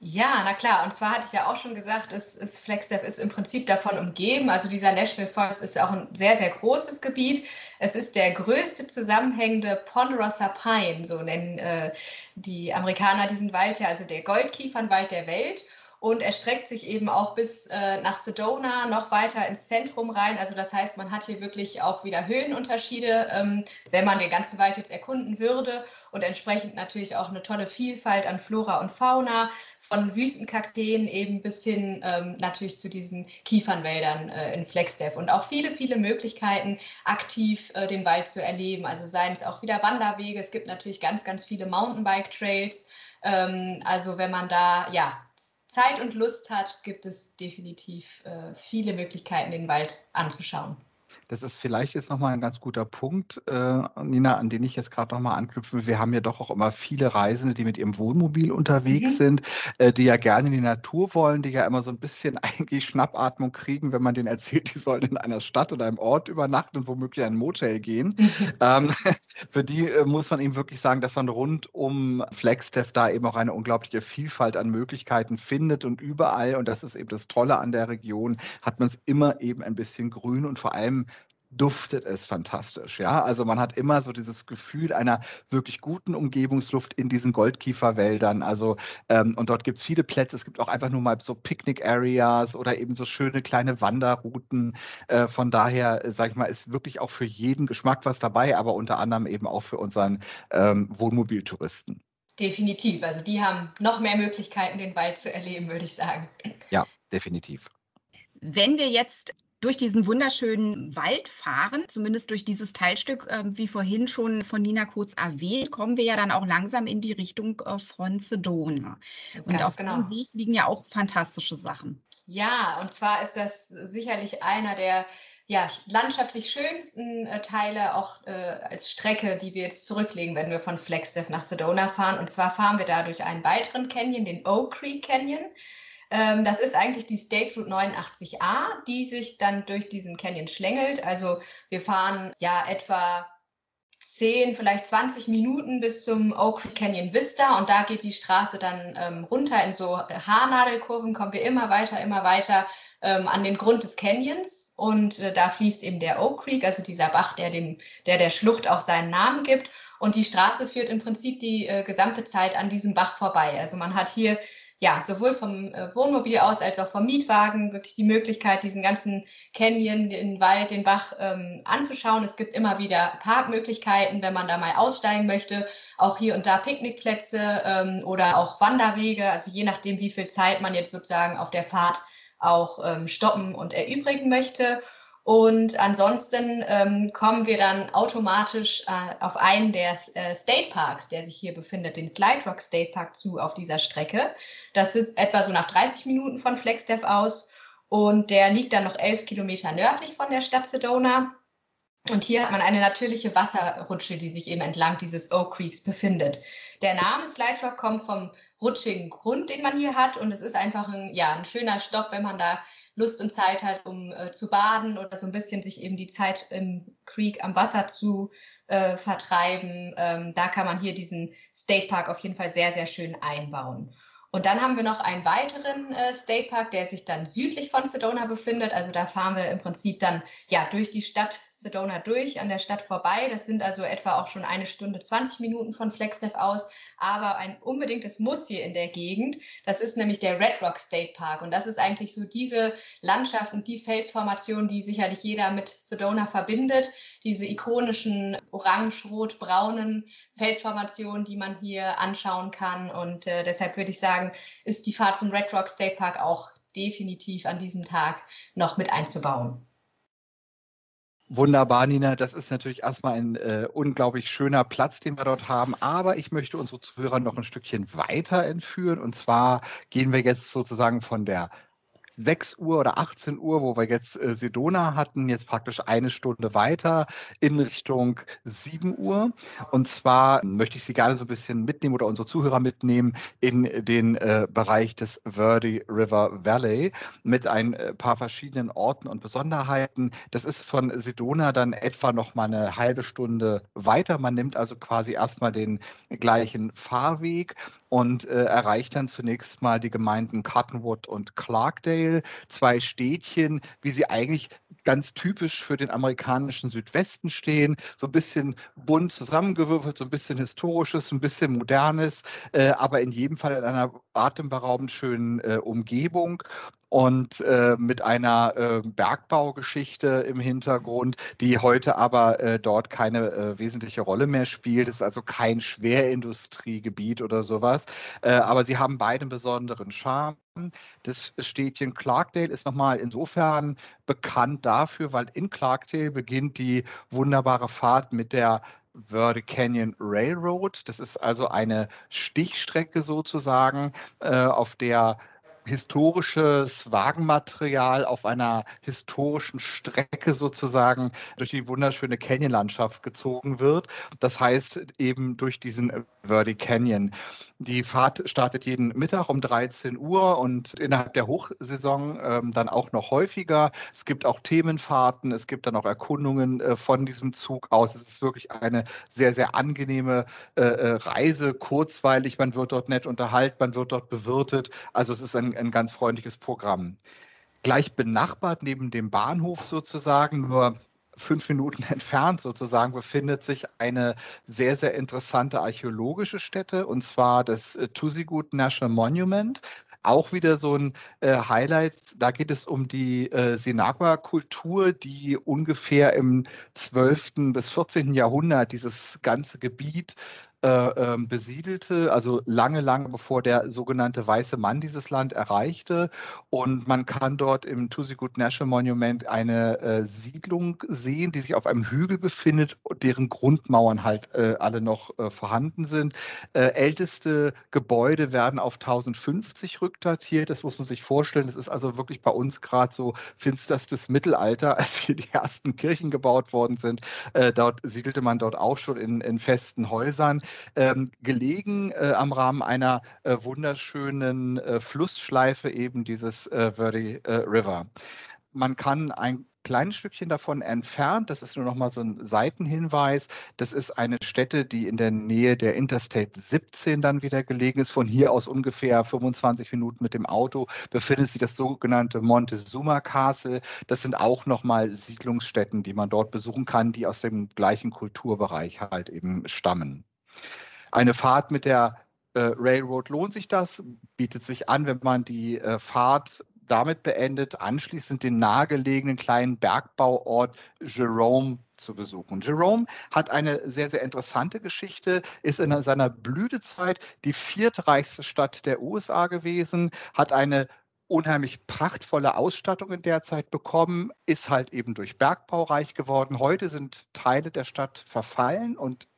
Ja, na klar. Und zwar hatte ich ja auch schon gesagt, es, es Flagstaff ist im Prinzip davon umgeben. Also dieser National Forest ist ja auch ein sehr, sehr großes Gebiet. Es ist der größte zusammenhängende Ponderosa Pine, so nennen äh, die Amerikaner diesen Wald ja, also der Goldkiefernwald der Welt und erstreckt sich eben auch bis äh, nach Sedona, noch weiter ins Zentrum rein. Also das heißt, man hat hier wirklich auch wieder Höhenunterschiede, ähm, wenn man den ganzen Wald jetzt erkunden würde und entsprechend natürlich auch eine tolle Vielfalt an Flora und Fauna, von Wüstenkakteen eben bis hin ähm, natürlich zu diesen Kiefernwäldern äh, in Flagstaff und auch viele, viele Möglichkeiten, aktiv äh, den Wald zu erleben. Also seien es auch wieder Wanderwege, es gibt natürlich ganz, ganz viele Mountainbike-Trails. Ähm, also wenn man da ja Zeit und Lust hat, gibt es definitiv äh, viele Möglichkeiten, den Wald anzuschauen. Das ist vielleicht jetzt nochmal ein ganz guter Punkt, äh, Nina, an den ich jetzt gerade nochmal anknüpfen will. Wir haben ja doch auch immer viele Reisende, die mit ihrem Wohnmobil unterwegs mhm. sind, äh, die ja gerne in die Natur wollen, die ja immer so ein bisschen eigentlich Schnappatmung kriegen, wenn man denen erzählt, die sollen in einer Stadt oder einem Ort übernachten und womöglich in ein Motel gehen. Ähm, für die äh, muss man eben wirklich sagen, dass man rund um Flagstaff da eben auch eine unglaubliche Vielfalt an Möglichkeiten findet und überall, und das ist eben das Tolle an der Region, hat man es immer eben ein bisschen grün und vor allem duftet es fantastisch. Ja, also man hat immer so dieses Gefühl einer wirklich guten Umgebungsluft in diesen Goldkieferwäldern. Also ähm, und dort gibt es viele Plätze. Es gibt auch einfach nur mal so Picknick-Areas oder eben so schöne kleine Wanderrouten. Äh, von daher, äh, sage ich mal, ist wirklich auch für jeden Geschmack was dabei, aber unter anderem eben auch für unseren ähm, Wohnmobiltouristen. Definitiv. Also die haben noch mehr Möglichkeiten, den Wald zu erleben, würde ich sagen. Ja, definitiv. Wenn wir jetzt durch diesen wunderschönen Wald fahren, zumindest durch dieses Teilstück, äh, wie vorhin schon von Nina kurz erwähnt, kommen wir ja dann auch langsam in die Richtung äh, von Sedona. Und Ganz auf genau. dem Weg liegen ja auch fantastische Sachen. Ja, und zwar ist das sicherlich einer der ja, landschaftlich schönsten äh, Teile auch äh, als Strecke, die wir jetzt zurücklegen, wenn wir von Flagstaff nach Sedona fahren. Und zwar fahren wir da durch einen weiteren Canyon, den Oak Creek Canyon. Ähm, das ist eigentlich die State Route 89a, die sich dann durch diesen Canyon schlängelt. Also wir fahren ja etwa 10, vielleicht 20 Minuten bis zum Oak Creek Canyon Vista und da geht die Straße dann ähm, runter in so Haarnadelkurven, kommen wir immer weiter, immer weiter ähm, an den Grund des Canyons und äh, da fließt eben der Oak Creek, also dieser Bach, der dem, der der Schlucht auch seinen Namen gibt und die Straße führt im Prinzip die äh, gesamte Zeit an diesem Bach vorbei. Also man hat hier ja, sowohl vom äh, Wohnmobil aus als auch vom Mietwagen wirklich die Möglichkeit, diesen ganzen Canyon, den Wald, den Bach ähm, anzuschauen. Es gibt immer wieder Parkmöglichkeiten, wenn man da mal aussteigen möchte. Auch hier und da Picknickplätze ähm, oder auch Wanderwege. Also je nachdem, wie viel Zeit man jetzt sozusagen auf der Fahrt auch ähm, stoppen und erübrigen möchte. Und ansonsten ähm, kommen wir dann automatisch äh, auf einen der äh, State Parks, der sich hier befindet, den Slide Rock State Park zu auf dieser Strecke. Das ist etwa so nach 30 Minuten von Flagstaff aus und der liegt dann noch 11 Kilometer nördlich von der Stadt Sedona. Und hier hat man eine natürliche Wasserrutsche, die sich eben entlang dieses Oak Creeks befindet. Der Name Slide Rock kommt vom rutschigen Grund, den man hier hat. Und es ist einfach ein, ja, ein schöner Stopp, wenn man da Lust und Zeit hat, um äh, zu baden oder so ein bisschen sich eben die Zeit im Creek am Wasser zu äh, vertreiben. Ähm, da kann man hier diesen State Park auf jeden Fall sehr, sehr schön einbauen. Und dann haben wir noch einen weiteren äh, State Park, der sich dann südlich von Sedona befindet. Also da fahren wir im Prinzip dann ja durch die Stadt Sedona durch, an der Stadt vorbei. Das sind also etwa auch schon eine Stunde 20 Minuten von Flagstaff aus. Aber ein unbedingtes Muss hier in der Gegend, das ist nämlich der Red Rock State Park. Und das ist eigentlich so diese Landschaft und die Felsformation, die sicherlich jeder mit Sedona verbindet. Diese ikonischen orange-rot-braunen Felsformationen, die man hier anschauen kann. Und äh, deshalb würde ich sagen, ist die Fahrt zum Red Rock State Park auch definitiv an diesem Tag noch mit einzubauen. Wunderbar, Nina. Das ist natürlich erstmal ein äh, unglaublich schöner Platz, den wir dort haben. Aber ich möchte unsere Zuhörer noch ein Stückchen weiter entführen. Und zwar gehen wir jetzt sozusagen von der 6 Uhr oder 18 Uhr, wo wir jetzt äh, Sedona hatten, jetzt praktisch eine Stunde weiter in Richtung 7 Uhr. Und zwar möchte ich Sie gerne so ein bisschen mitnehmen oder unsere Zuhörer mitnehmen in den äh, Bereich des Verde River Valley mit ein äh, paar verschiedenen Orten und Besonderheiten. Das ist von Sedona dann etwa noch mal eine halbe Stunde weiter. Man nimmt also quasi erstmal den gleichen Fahrweg und äh, erreicht dann zunächst mal die Gemeinden Cottonwood und Clarkdale, zwei Städtchen, wie sie eigentlich ganz typisch für den amerikanischen Südwesten stehen, so ein bisschen bunt zusammengewürfelt, so ein bisschen historisches, ein bisschen modernes, äh, aber in jedem Fall in einer atemberaubend schönen äh, Umgebung und äh, mit einer äh, Bergbaugeschichte im Hintergrund, die heute aber äh, dort keine äh, wesentliche Rolle mehr spielt. Es ist also kein Schwerindustriegebiet oder sowas. Äh, aber sie haben beide besonderen Charme. Das Städtchen Clarkdale ist nochmal insofern bekannt dafür, weil in Clarkdale beginnt die wunderbare Fahrt mit der Verde Canyon Railroad. Das ist also eine Stichstrecke sozusagen, äh, auf der historisches Wagenmaterial auf einer historischen Strecke sozusagen durch die wunderschöne Canyon-Landschaft gezogen wird. Das heißt eben durch diesen Verde Canyon. Die Fahrt startet jeden Mittag um 13 Uhr und innerhalb der Hochsaison ähm, dann auch noch häufiger. Es gibt auch Themenfahrten, es gibt dann auch Erkundungen äh, von diesem Zug aus. Es ist wirklich eine sehr, sehr angenehme äh, äh Reise, kurzweilig. Man wird dort nett unterhalten, man wird dort bewirtet. Also es ist ein, ein ganz freundliches Programm. Gleich benachbart neben dem Bahnhof sozusagen, nur fünf Minuten entfernt sozusagen befindet sich eine sehr, sehr interessante archäologische Stätte, und zwar das äh, Tusigut National Monument. Auch wieder so ein äh, Highlight. Da geht es um die äh, Senagua-Kultur, die ungefähr im 12. bis 14. Jahrhundert dieses ganze Gebiet äh, ähm, besiedelte, also lange, lange bevor der sogenannte weiße Mann dieses Land erreichte. Und man kann dort im Tusigut National Monument eine äh, Siedlung sehen, die sich auf einem Hügel befindet, deren Grundmauern halt äh, alle noch äh, vorhanden sind. Äh, älteste Gebäude werden auf 1050 rückdatiert. Das muss man sich vorstellen. Das ist also wirklich bei uns gerade so finsterstes Mittelalter, als hier die ersten Kirchen gebaut worden sind. Äh, dort siedelte man dort auch schon in, in festen Häusern ähm, gelegen äh, am Rahmen einer äh, wunderschönen äh, Flussschleife eben dieses äh, Verde äh, River. Man kann ein kleines Stückchen davon entfernt. Das ist nur noch mal so ein Seitenhinweis. Das ist eine Stätte, die in der Nähe der Interstate 17 dann wieder gelegen ist. Von hier aus ungefähr 25 Minuten mit dem Auto befindet sich das sogenannte Montezuma Castle. Das sind auch noch mal Siedlungsstätten, die man dort besuchen kann, die aus dem gleichen Kulturbereich halt eben stammen. Eine Fahrt mit der äh, Railroad lohnt sich das, bietet sich an, wenn man die äh, Fahrt damit beendet, anschließend den nahegelegenen kleinen Bergbauort Jerome zu besuchen. Jerome hat eine sehr, sehr interessante Geschichte, ist in seiner Blütezeit die viertreichste Stadt der USA gewesen, hat eine unheimlich prachtvolle Ausstattung in der Zeit bekommen, ist halt eben durch Bergbau reich geworden. Heute sind Teile der Stadt verfallen und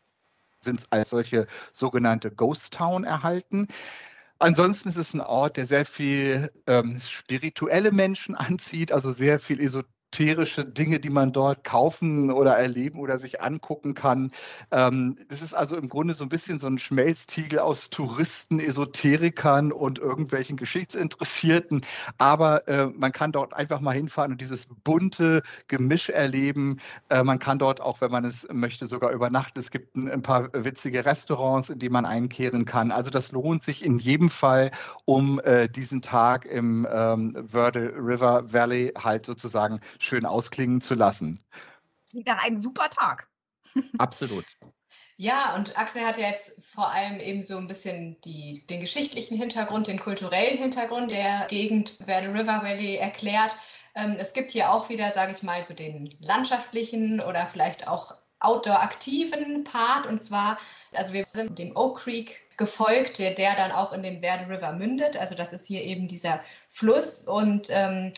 sind als solche sogenannte Ghost Town erhalten. Ansonsten ist es ein Ort, der sehr viel ähm, spirituelle Menschen anzieht, also sehr viel Esoterik esoterische Dinge, die man dort kaufen oder erleben oder sich angucken kann. Ähm, das ist also im Grunde so ein bisschen so ein Schmelztiegel aus Touristen, Esoterikern und irgendwelchen Geschichtsinteressierten. Aber äh, man kann dort einfach mal hinfahren und dieses bunte Gemisch erleben. Äh, man kann dort auch, wenn man es möchte, sogar übernachten. Es gibt ein, ein paar witzige Restaurants, in die man einkehren kann. Also das lohnt sich in jedem Fall, um äh, diesen Tag im ähm, Verde River Valley halt sozusagen schön ausklingen zu lassen. Klingt nach einem super Tag. Absolut. Ja, und Axel hat ja jetzt vor allem eben so ein bisschen die, den geschichtlichen Hintergrund, den kulturellen Hintergrund der Gegend Verde River Valley erklärt. Ähm, es gibt hier auch wieder, sage ich mal, so den landschaftlichen oder vielleicht auch outdoor-aktiven Part. Und zwar, also wir sind dem Oak Creek gefolgt, der, der dann auch in den Verde River mündet. Also das ist hier eben dieser Fluss und ähm,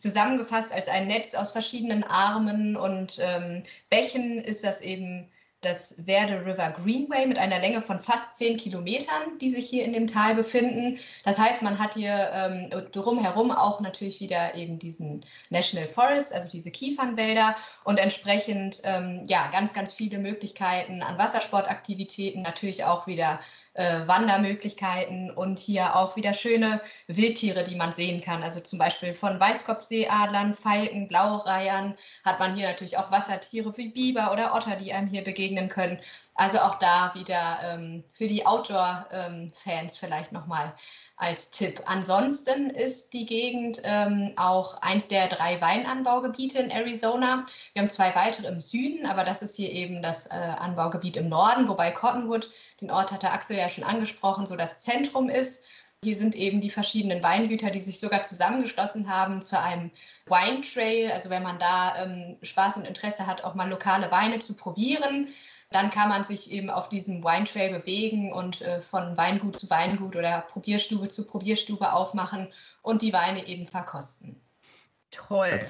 zusammengefasst als ein Netz aus verschiedenen Armen und ähm, Bächen ist das eben das Verde River Greenway mit einer Länge von fast zehn Kilometern, die sich hier in dem Tal befinden. Das heißt, man hat hier ähm, drumherum auch natürlich wieder eben diesen National Forest, also diese Kiefernwälder und entsprechend ähm, ja ganz, ganz viele Möglichkeiten an Wassersportaktivitäten, natürlich auch wieder äh, Wandermöglichkeiten und hier auch wieder schöne Wildtiere, die man sehen kann. Also zum Beispiel von Weißkopfseeadlern, Falken, Blaureihern hat man hier natürlich auch Wassertiere wie Biber oder Otter, die einem hier begegnen können. Also auch da wieder ähm, für die Outdoor-Fans ähm, vielleicht nochmal als Tipp. Ansonsten ist die Gegend ähm, auch eins der drei Weinanbaugebiete in Arizona. Wir haben zwei weitere im Süden, aber das ist hier eben das äh, Anbaugebiet im Norden, wobei Cottonwood, den Ort hatte Axel ja schon angesprochen, so das Zentrum ist. Hier sind eben die verschiedenen Weingüter, die sich sogar zusammengeschlossen haben zu einem Wine Trail. Also wenn man da ähm, Spaß und Interesse hat, auch mal lokale Weine zu probieren, dann kann man sich eben auf diesem Wine Trail bewegen und äh, von Weingut zu Weingut oder Probierstube zu Probierstube aufmachen und die Weine eben verkosten. Toll.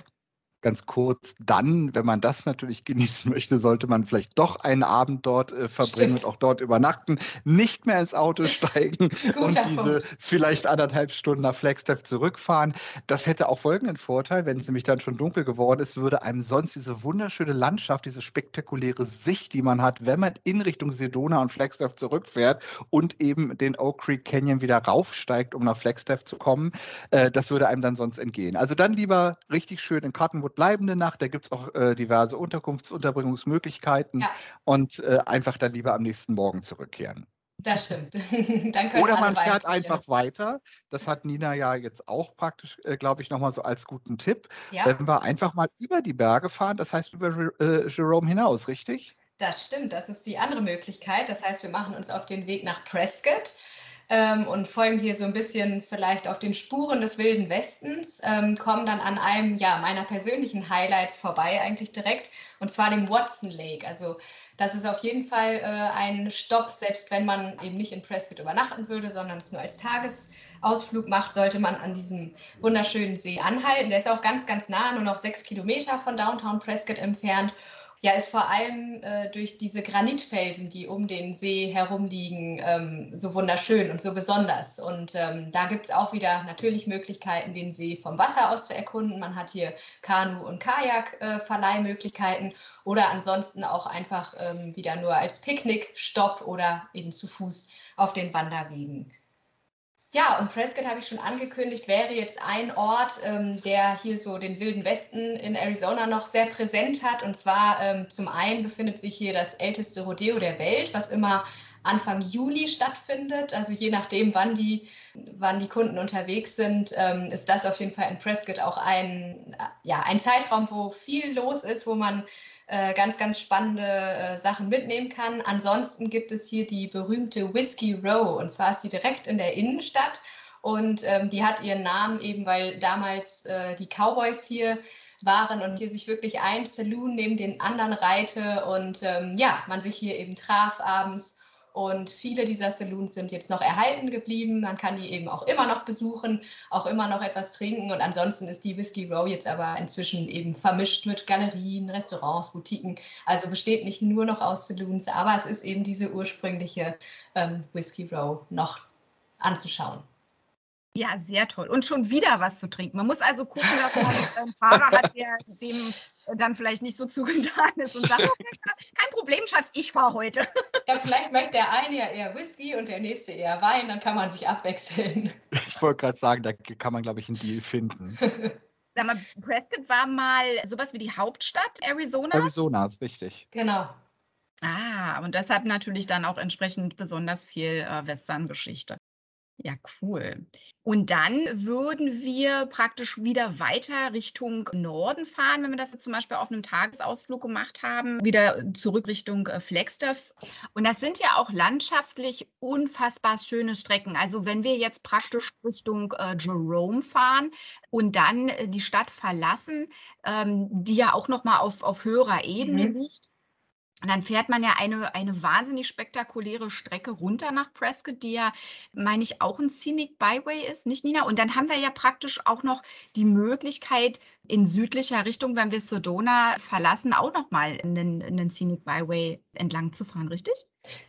Ganz kurz, dann, wenn man das natürlich genießen möchte, sollte man vielleicht doch einen Abend dort äh, verbringen Stimmt. und auch dort übernachten, nicht mehr ins Auto steigen und diese Punkt. vielleicht anderthalb Stunden nach Flagstaff zurückfahren. Das hätte auch folgenden Vorteil, wenn es nämlich dann schon dunkel geworden ist, würde einem sonst diese wunderschöne Landschaft, diese spektakuläre Sicht, die man hat, wenn man in Richtung Sedona und Flagstaff zurückfährt und eben den Oak Creek Canyon wieder raufsteigt, um nach Flagstaff zu kommen, äh, das würde einem dann sonst entgehen. Also dann lieber richtig schön in Cottonwood Bleibende Nacht. Da gibt es auch äh, diverse Unterkunftsunterbringungsmöglichkeiten ja. und äh, einfach dann lieber am nächsten Morgen zurückkehren. Das stimmt. Oder man fährt einfach weiter. Das hat Nina ja jetzt auch praktisch, äh, glaube ich, nochmal so als guten Tipp. Ja. Wenn wir einfach mal über die Berge fahren, das heißt über äh, Jerome hinaus, richtig? Das stimmt, das ist die andere Möglichkeit. Das heißt, wir machen uns auf den Weg nach Prescott ähm, und folgen hier so ein bisschen vielleicht auf den Spuren des Wilden Westens, ähm, kommen dann an einem ja, meiner persönlichen Highlights vorbei, eigentlich direkt, und zwar dem Watson Lake. Also das ist auf jeden Fall äh, ein Stopp, selbst wenn man eben nicht in Prescott übernachten würde, sondern es nur als Tagesausflug macht, sollte man an diesem wunderschönen See anhalten. Der ist auch ganz, ganz nah, nur noch sechs Kilometer von Downtown Prescott entfernt ja, ist vor allem äh, durch diese Granitfelsen, die um den See herumliegen, ähm, so wunderschön und so besonders. Und ähm, da gibt es auch wieder natürlich Möglichkeiten, den See vom Wasser aus zu erkunden. Man hat hier Kanu- und Kajak-Verleihmöglichkeiten äh, oder ansonsten auch einfach ähm, wieder nur als Picknickstopp oder eben zu Fuß auf den Wanderwegen. Ja, und Prescott habe ich schon angekündigt, wäre jetzt ein Ort, ähm, der hier so den Wilden Westen in Arizona noch sehr präsent hat. Und zwar ähm, zum einen befindet sich hier das älteste Rodeo der Welt, was immer Anfang Juli stattfindet. Also je nachdem, wann die, wann die Kunden unterwegs sind, ähm, ist das auf jeden Fall in Prescott auch ein, ja, ein Zeitraum, wo viel los ist, wo man äh, ganz, ganz spannende äh, Sachen mitnehmen kann. Ansonsten gibt es hier die berühmte Whiskey Row und zwar ist die direkt in der Innenstadt und ähm, die hat ihren Namen eben, weil damals äh, die Cowboys hier waren und hier sich wirklich ein Saloon neben den anderen reihte und ähm, ja, man sich hier eben traf abends und viele dieser Saloons sind jetzt noch erhalten geblieben. Man kann die eben auch immer noch besuchen, auch immer noch etwas trinken. Und ansonsten ist die Whiskey Row jetzt aber inzwischen eben vermischt mit Galerien, Restaurants, Boutiquen. Also besteht nicht nur noch aus Saloons, aber es ist eben diese ursprüngliche ähm, Whiskey Row noch anzuschauen. Ja, sehr toll. Und schon wieder was zu trinken. Man muss also gucken, dass man einen Fahrer hat, der dem dann vielleicht nicht so zugetan ist und sagt, okay, kein Problem, Schatz, ich fahre heute. Ja, vielleicht möchte der eine ja eher Whisky und der nächste eher Wein, dann kann man sich abwechseln. Ich wollte gerade sagen, da kann man, glaube ich, einen Deal finden. Sag mal, Prescott war mal sowas wie die Hauptstadt Arizonas? Arizonas, richtig. Genau. Ah, und deshalb natürlich dann auch entsprechend besonders viel äh, Western-Geschichte. Ja, cool. Und dann würden wir praktisch wieder weiter Richtung Norden fahren, wenn wir das jetzt zum Beispiel auf einem Tagesausflug gemacht haben, wieder zurück Richtung äh, Flagstaff. Und das sind ja auch landschaftlich unfassbar schöne Strecken. Also wenn wir jetzt praktisch Richtung äh, Jerome fahren und dann äh, die Stadt verlassen, ähm, die ja auch noch mal auf, auf höherer Ebene mhm. liegt, und dann fährt man ja eine, eine wahnsinnig spektakuläre Strecke runter nach Prescott, die ja, meine ich, auch ein Scenic Byway ist, nicht Nina? Und dann haben wir ja praktisch auch noch die Möglichkeit, in südlicher Richtung, wenn wir Sedona verlassen, auch nochmal einen, einen Scenic Byway entlang zu fahren, richtig?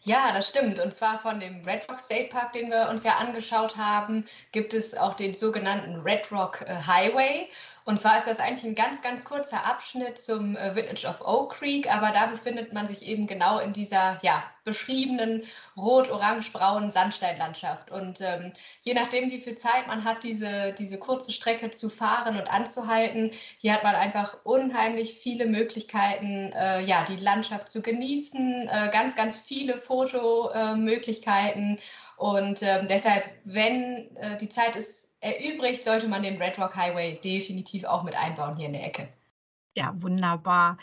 Ja, das stimmt. Und zwar von dem Red Rock State Park, den wir uns ja angeschaut haben, gibt es auch den sogenannten Red Rock äh, Highway. Und zwar ist das eigentlich ein ganz, ganz kurzer Abschnitt zum äh, Village of Oak Creek, aber da befindet man sich eben genau in dieser ja, beschriebenen rot-orange-braunen Sandsteinlandschaft. Und ähm, je nachdem, wie viel Zeit man hat, diese, diese kurze Strecke zu fahren und anzuhalten, hier hat man einfach unheimlich viele Möglichkeiten, äh, ja, die Landschaft zu genießen, äh, ganz, ganz viele Fotomöglichkeiten. Und äh, deshalb, wenn äh, die Zeit ist, erübrigt, sollte man den Red Rock Highway definitiv auch mit einbauen hier in der Ecke. Ja, wunderbar.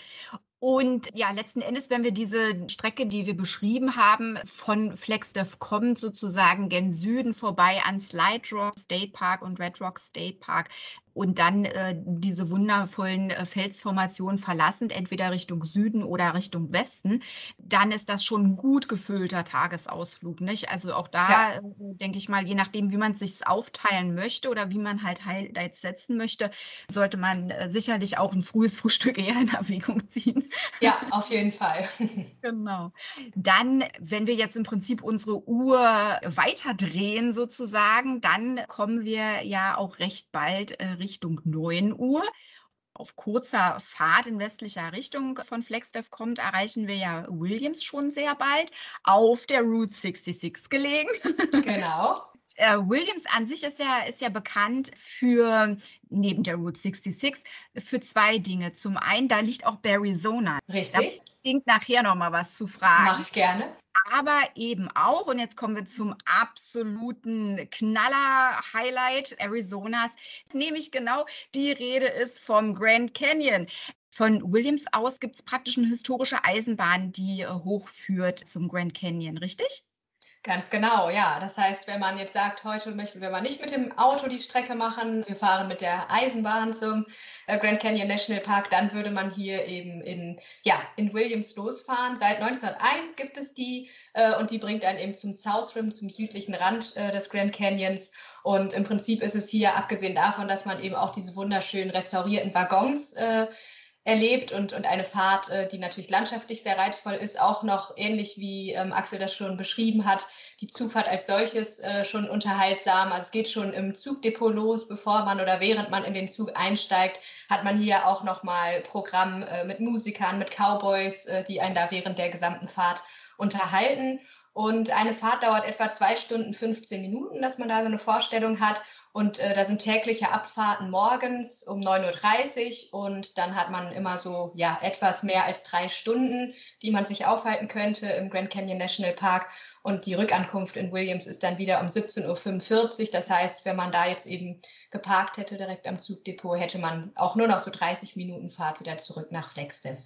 Und ja, letzten Endes, wenn wir diese Strecke, die wir beschrieben haben, von Flagstaff kommt, sozusagen gen Süden vorbei an Slide Rock State Park und Red Rock State Park, und dann äh, diese wundervollen äh, Felsformationen verlassend, entweder Richtung Süden oder Richtung Westen, dann ist das schon ein gut gefüllter Tagesausflug. Nicht? Also auch da ja. äh, denke ich mal, je nachdem, wie man es sich aufteilen möchte oder wie man halt Highlights setzen möchte, sollte man äh, sicherlich auch ein frühes Frühstück eher in Erwägung ziehen. Ja, auf jeden Fall. genau. Dann, wenn wir jetzt im Prinzip unsere Uhr weiterdrehen sozusagen, dann kommen wir ja auch recht bald äh, Richtung 9 Uhr. Auf kurzer Fahrt in westlicher Richtung von Flagstaff kommt, erreichen wir ja Williams schon sehr bald, auf der Route 66 gelegen. Genau. Äh, Williams an sich ist ja, ist ja bekannt für, neben der Route 66, für zwei Dinge. Zum einen, da liegt auch Arizona. Richtig. Da klingt nachher nochmal was zu fragen. Mache ich gerne aber eben auch, und jetzt kommen wir zum absoluten Knaller-Highlight Arizonas, nämlich genau die Rede ist vom Grand Canyon. Von Williams aus gibt es praktisch eine historische Eisenbahn, die äh, hochführt zum Grand Canyon, richtig? Ganz genau, ja. Das heißt, wenn man jetzt sagt, heute möchten wir mal nicht mit dem Auto die Strecke machen, wir fahren mit der Eisenbahn zum äh, Grand Canyon National Park, dann würde man hier eben in, ja, in Williams losfahren. Seit 1901 gibt es die äh, und die bringt einen eben zum South Rim, zum südlichen Rand äh, des Grand Canyons. Und im Prinzip ist es hier, abgesehen davon, dass man eben auch diese wunderschönen restaurierten Waggons äh, erlebt und, und eine Fahrt, äh, die natürlich landschaftlich sehr reizvoll ist, auch noch ähnlich wie ähm, Axel das schon beschrieben hat, die Zugfahrt als solches äh, schon unterhaltsam. Also es geht schon im Zugdepot los, bevor man oder während man in den Zug einsteigt, hat man hier auch nochmal Programm äh, mit Musikern, mit Cowboys, äh, die einen da während der gesamten Fahrt unterhalten. Und eine Fahrt dauert etwa zwei Stunden 15 Minuten, dass man da so eine Vorstellung hat. Und äh, da sind tägliche Abfahrten morgens um 9.30 Uhr und dann hat man immer so ja, etwas mehr als drei Stunden, die man sich aufhalten könnte im Grand Canyon National Park. Und die Rückankunft in Williams ist dann wieder um 17.45 Uhr. Das heißt, wenn man da jetzt eben geparkt hätte direkt am Zugdepot, hätte man auch nur noch so 30 Minuten Fahrt wieder zurück nach Flagstaff.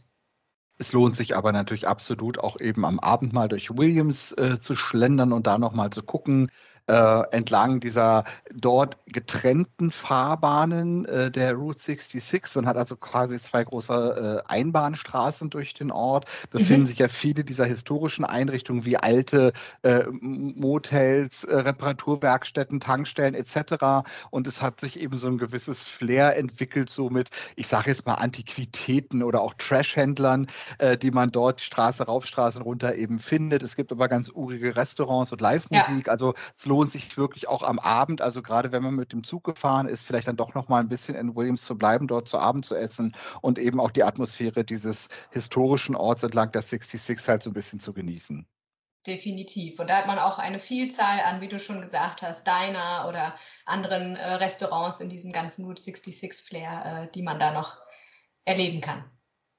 Es lohnt sich aber natürlich absolut auch eben am Abend mal durch Williams äh, zu schlendern und da nochmal zu gucken, äh, entlang dieser dort getrennten Fahrbahnen äh, der Route 66. Man hat also quasi zwei große äh, Einbahnstraßen durch den Ort. Befinden mhm. sich ja viele dieser historischen Einrichtungen wie alte äh, Motels, äh, Reparaturwerkstätten, Tankstellen etc. Und es hat sich eben so ein gewisses Flair entwickelt, so mit, ich sage jetzt mal, Antiquitäten oder auch Trashhändlern, äh, die man dort Straße rauf, Straßen runter eben findet. Es gibt aber ganz urige Restaurants und Live-Musik. Ja. Also es lohnt sich wirklich auch am Abend, also gerade wenn man mit dem Zug gefahren ist, vielleicht dann doch noch mal ein bisschen in Williams zu bleiben, dort zu Abend zu essen und eben auch die Atmosphäre dieses historischen Orts entlang der 66 halt so ein bisschen zu genießen. Definitiv. Und da hat man auch eine Vielzahl an, wie du schon gesagt hast, Diner oder anderen äh, Restaurants in diesem ganzen Route 66 Flair, äh, die man da noch erleben kann.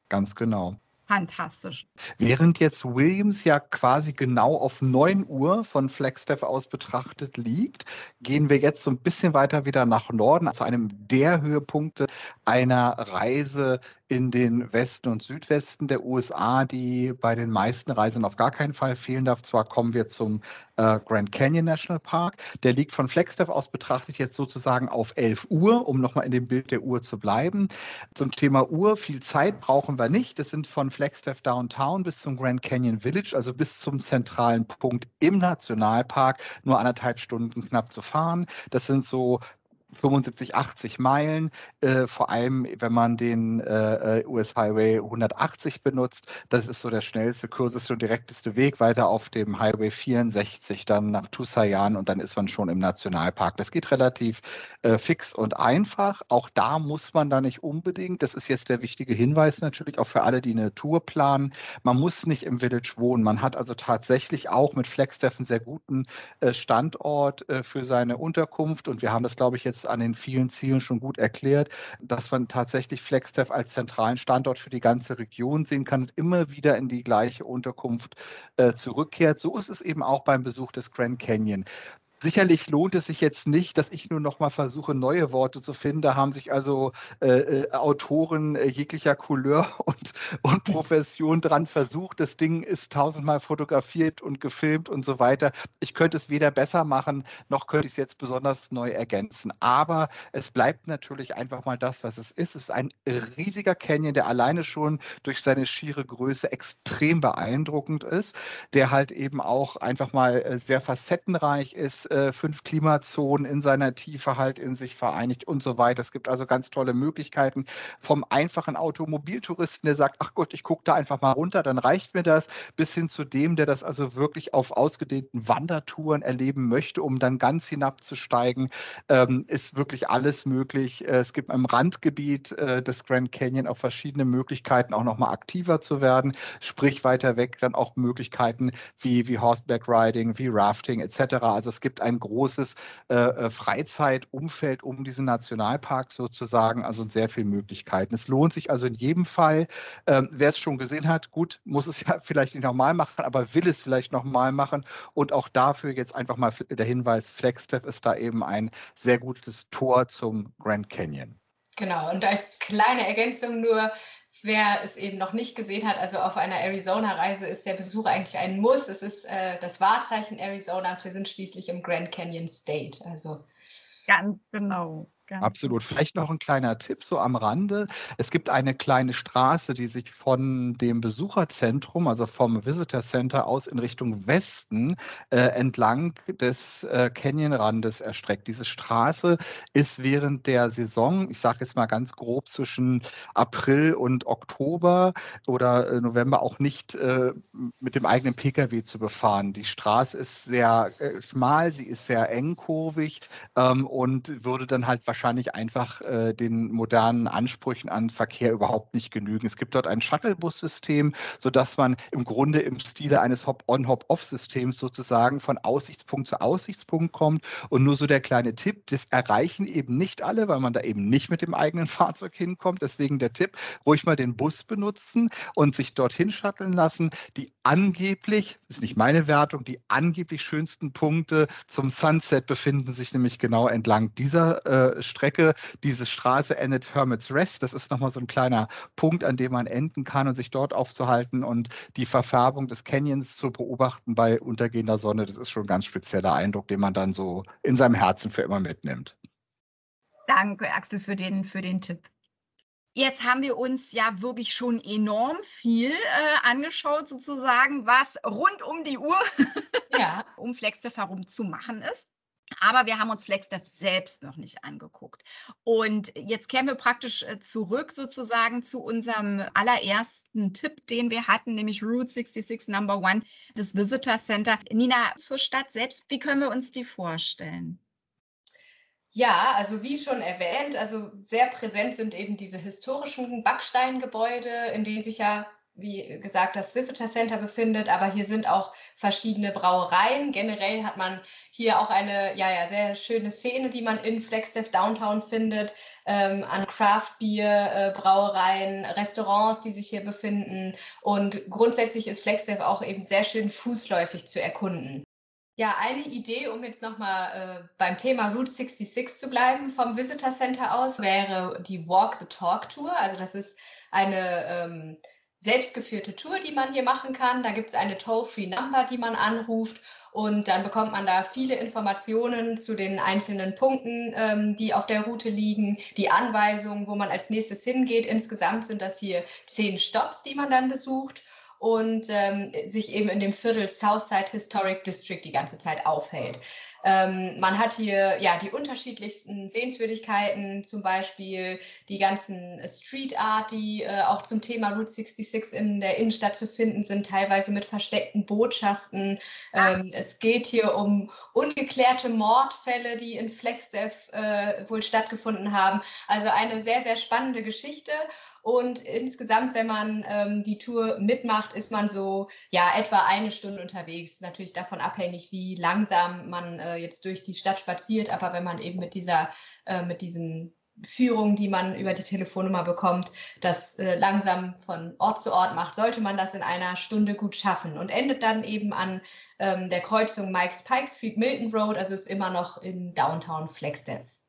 Ganz genau. Fantastisch. Während jetzt Williams ja quasi genau auf 9 Uhr von Flagstaff aus betrachtet liegt, gehen wir jetzt so ein bisschen weiter wieder nach Norden, zu einem der Höhepunkte einer Reise in den Westen und Südwesten der USA, die bei den meisten Reisenden auf gar keinen Fall fehlen darf. Zwar kommen wir zum äh, Grand Canyon National Park. Der liegt von Flagstaff aus betrachtet jetzt sozusagen auf 11 Uhr, um nochmal in dem Bild der Uhr zu bleiben. Zum Thema Uhr, viel Zeit brauchen wir nicht. Das sind von Flagstaff Downtown bis zum Grand Canyon Village, also bis zum zentralen Punkt im Nationalpark, nur anderthalb Stunden knapp zu fahren. Das sind so 75, 80 Meilen, äh, vor allem wenn man den äh, äh US Highway 180 benutzt. Das ist so der schnellste, kürzeste und direkteste Weg weiter auf dem Highway 64 dann nach Tusayan und dann ist man schon im Nationalpark. Das geht relativ äh, fix und einfach. Auch da muss man da nicht unbedingt, das ist jetzt der wichtige Hinweis natürlich auch für alle, die eine Tour planen, man muss nicht im Village wohnen. Man hat also tatsächlich auch mit Flagstaff einen sehr guten äh, Standort äh, für seine Unterkunft und wir haben das, glaube ich, jetzt an den vielen Zielen schon gut erklärt, dass man tatsächlich Flagstaff als zentralen Standort für die ganze Region sehen kann und immer wieder in die gleiche Unterkunft äh, zurückkehrt. So ist es eben auch beim Besuch des Grand Canyon. Sicherlich lohnt es sich jetzt nicht, dass ich nur noch mal versuche, neue Worte zu finden. Da haben sich also äh, äh Autoren äh, jeglicher Couleur und, und Profession dran versucht. Das Ding ist tausendmal fotografiert und gefilmt und so weiter. Ich könnte es weder besser machen, noch könnte ich es jetzt besonders neu ergänzen. Aber es bleibt natürlich einfach mal das, was es ist. Es ist ein riesiger Canyon, der alleine schon durch seine schiere Größe extrem beeindruckend ist, der halt eben auch einfach mal äh, sehr facettenreich ist äh, fünf Klimazonen in seiner Tiefe halt in sich vereinigt und so weiter. Es gibt also ganz tolle Möglichkeiten vom einfachen Automobiltouristen, der sagt, ach Gott, ich gucke da einfach mal runter, dann reicht mir das, bis hin zu dem, der das also wirklich auf ausgedehnten Wandertouren erleben möchte, um dann ganz hinabzusteigen, ähm, ist wirklich alles möglich. Äh, es gibt im Randgebiet äh, des Grand Canyon auch verschiedene Möglichkeiten, auch nochmal aktiver zu werden, sprich weiter weg dann auch Möglichkeiten wie, wie Horseback Riding, wie Rafting etc. Also es gibt ein großes äh, äh, Freizeitumfeld um diesen Nationalpark sozusagen, also sehr viele Möglichkeiten. Es lohnt sich also in jedem Fall, ähm, wer es schon gesehen hat, gut, muss es ja vielleicht nicht nochmal machen, aber will es vielleicht nochmal machen. Und auch dafür jetzt einfach mal der Hinweis, Flagstaff ist da eben ein sehr gutes Tor zum Grand Canyon. Genau, und als kleine Ergänzung nur, wer es eben noch nicht gesehen hat, also auf einer Arizona-Reise ist der Besuch eigentlich ein Muss. Es ist äh, das Wahrzeichen Arizonas. Wir sind schließlich im Grand Canyon State. Also ganz genau. Ganz Absolut. Vielleicht noch ein kleiner Tipp so am Rande. Es gibt eine kleine Straße, die sich von dem Besucherzentrum, also vom Visitor Center aus in Richtung Westen äh, entlang des äh, Canyonrandes erstreckt. Diese Straße ist während der Saison, ich sage jetzt mal ganz grob zwischen April und Oktober oder äh, November auch nicht äh, mit dem eigenen Pkw zu befahren. Die Straße ist sehr äh, schmal, sie ist sehr engkurvig ähm, und würde dann halt wahrscheinlich wahrscheinlich einfach äh, den modernen Ansprüchen an Verkehr überhaupt nicht genügen. Es gibt dort ein Shuttlebus-System, sodass man im Grunde im Stile eines Hop-on-Hop-off-Systems sozusagen von Aussichtspunkt zu Aussichtspunkt kommt. Und nur so der kleine Tipp, das erreichen eben nicht alle, weil man da eben nicht mit dem eigenen Fahrzeug hinkommt. Deswegen der Tipp, ruhig mal den Bus benutzen und sich dorthin shutteln lassen. Die angeblich, ist nicht meine Wertung, die angeblich schönsten Punkte zum Sunset befinden sich nämlich genau entlang dieser äh, Strecke. Diese Straße endet Hermit's Rest. Das ist nochmal so ein kleiner Punkt, an dem man enden kann und sich dort aufzuhalten und die Verfärbung des Canyons zu beobachten bei untergehender Sonne. Das ist schon ein ganz spezieller Eindruck, den man dann so in seinem Herzen für immer mitnimmt. Danke, Axel, für den, für den Tipp. Jetzt haben wir uns ja wirklich schon enorm viel äh, angeschaut, sozusagen, was rund um die Uhr ja. um FlexDev herum zu machen ist. Aber wir haben uns FlexDev selbst noch nicht angeguckt. Und jetzt kehren wir praktisch äh, zurück sozusagen zu unserem allerersten Tipp, den wir hatten, nämlich Route 66 Number One, das Visitor Center. Nina, zur Stadt selbst, wie können wir uns die vorstellen? Ja, also wie schon erwähnt, also sehr präsent sind eben diese historischen Backsteingebäude, in denen sich ja, wie gesagt, das Visitor Center befindet, aber hier sind auch verschiedene Brauereien. Generell hat man hier auch eine ja, ja, sehr schöne Szene, die man in Flagstaff Downtown findet, ähm, an Craft Beer, äh, Brauereien, Restaurants, die sich hier befinden. Und grundsätzlich ist Flagstaff auch eben sehr schön fußläufig zu erkunden. Ja, eine Idee, um jetzt nochmal äh, beim Thema Route 66 zu bleiben, vom Visitor Center aus, wäre die Walk the Talk Tour. Also das ist eine ähm, selbstgeführte Tour, die man hier machen kann. Da gibt es eine Toll-Free-Number, die man anruft und dann bekommt man da viele Informationen zu den einzelnen Punkten, ähm, die auf der Route liegen, die Anweisungen, wo man als nächstes hingeht. Insgesamt sind das hier zehn Stops, die man dann besucht und ähm, sich eben in dem Viertel Southside Historic District die ganze Zeit aufhält. Ähm, man hat hier ja die unterschiedlichsten Sehenswürdigkeiten, zum Beispiel die ganzen Street Art, die äh, auch zum Thema Route 66 in der Innenstadt zu finden sind, teilweise mit versteckten Botschaften. Ähm, es geht hier um ungeklärte Mordfälle, die in Flagstaff äh, wohl stattgefunden haben. Also eine sehr, sehr spannende Geschichte. Und insgesamt, wenn man ähm, die Tour mitmacht, ist man so ja etwa eine Stunde unterwegs. Natürlich davon abhängig, wie langsam man äh, jetzt durch die Stadt spaziert. Aber wenn man eben mit dieser, äh, mit diesen Führung, die man über die Telefonnummer bekommt, das äh, langsam von Ort zu Ort macht, sollte man das in einer Stunde gut schaffen und endet dann eben an ähm, der Kreuzung Mike's Pike Street, Milton Road, also ist immer noch in Downtown Flagstaff.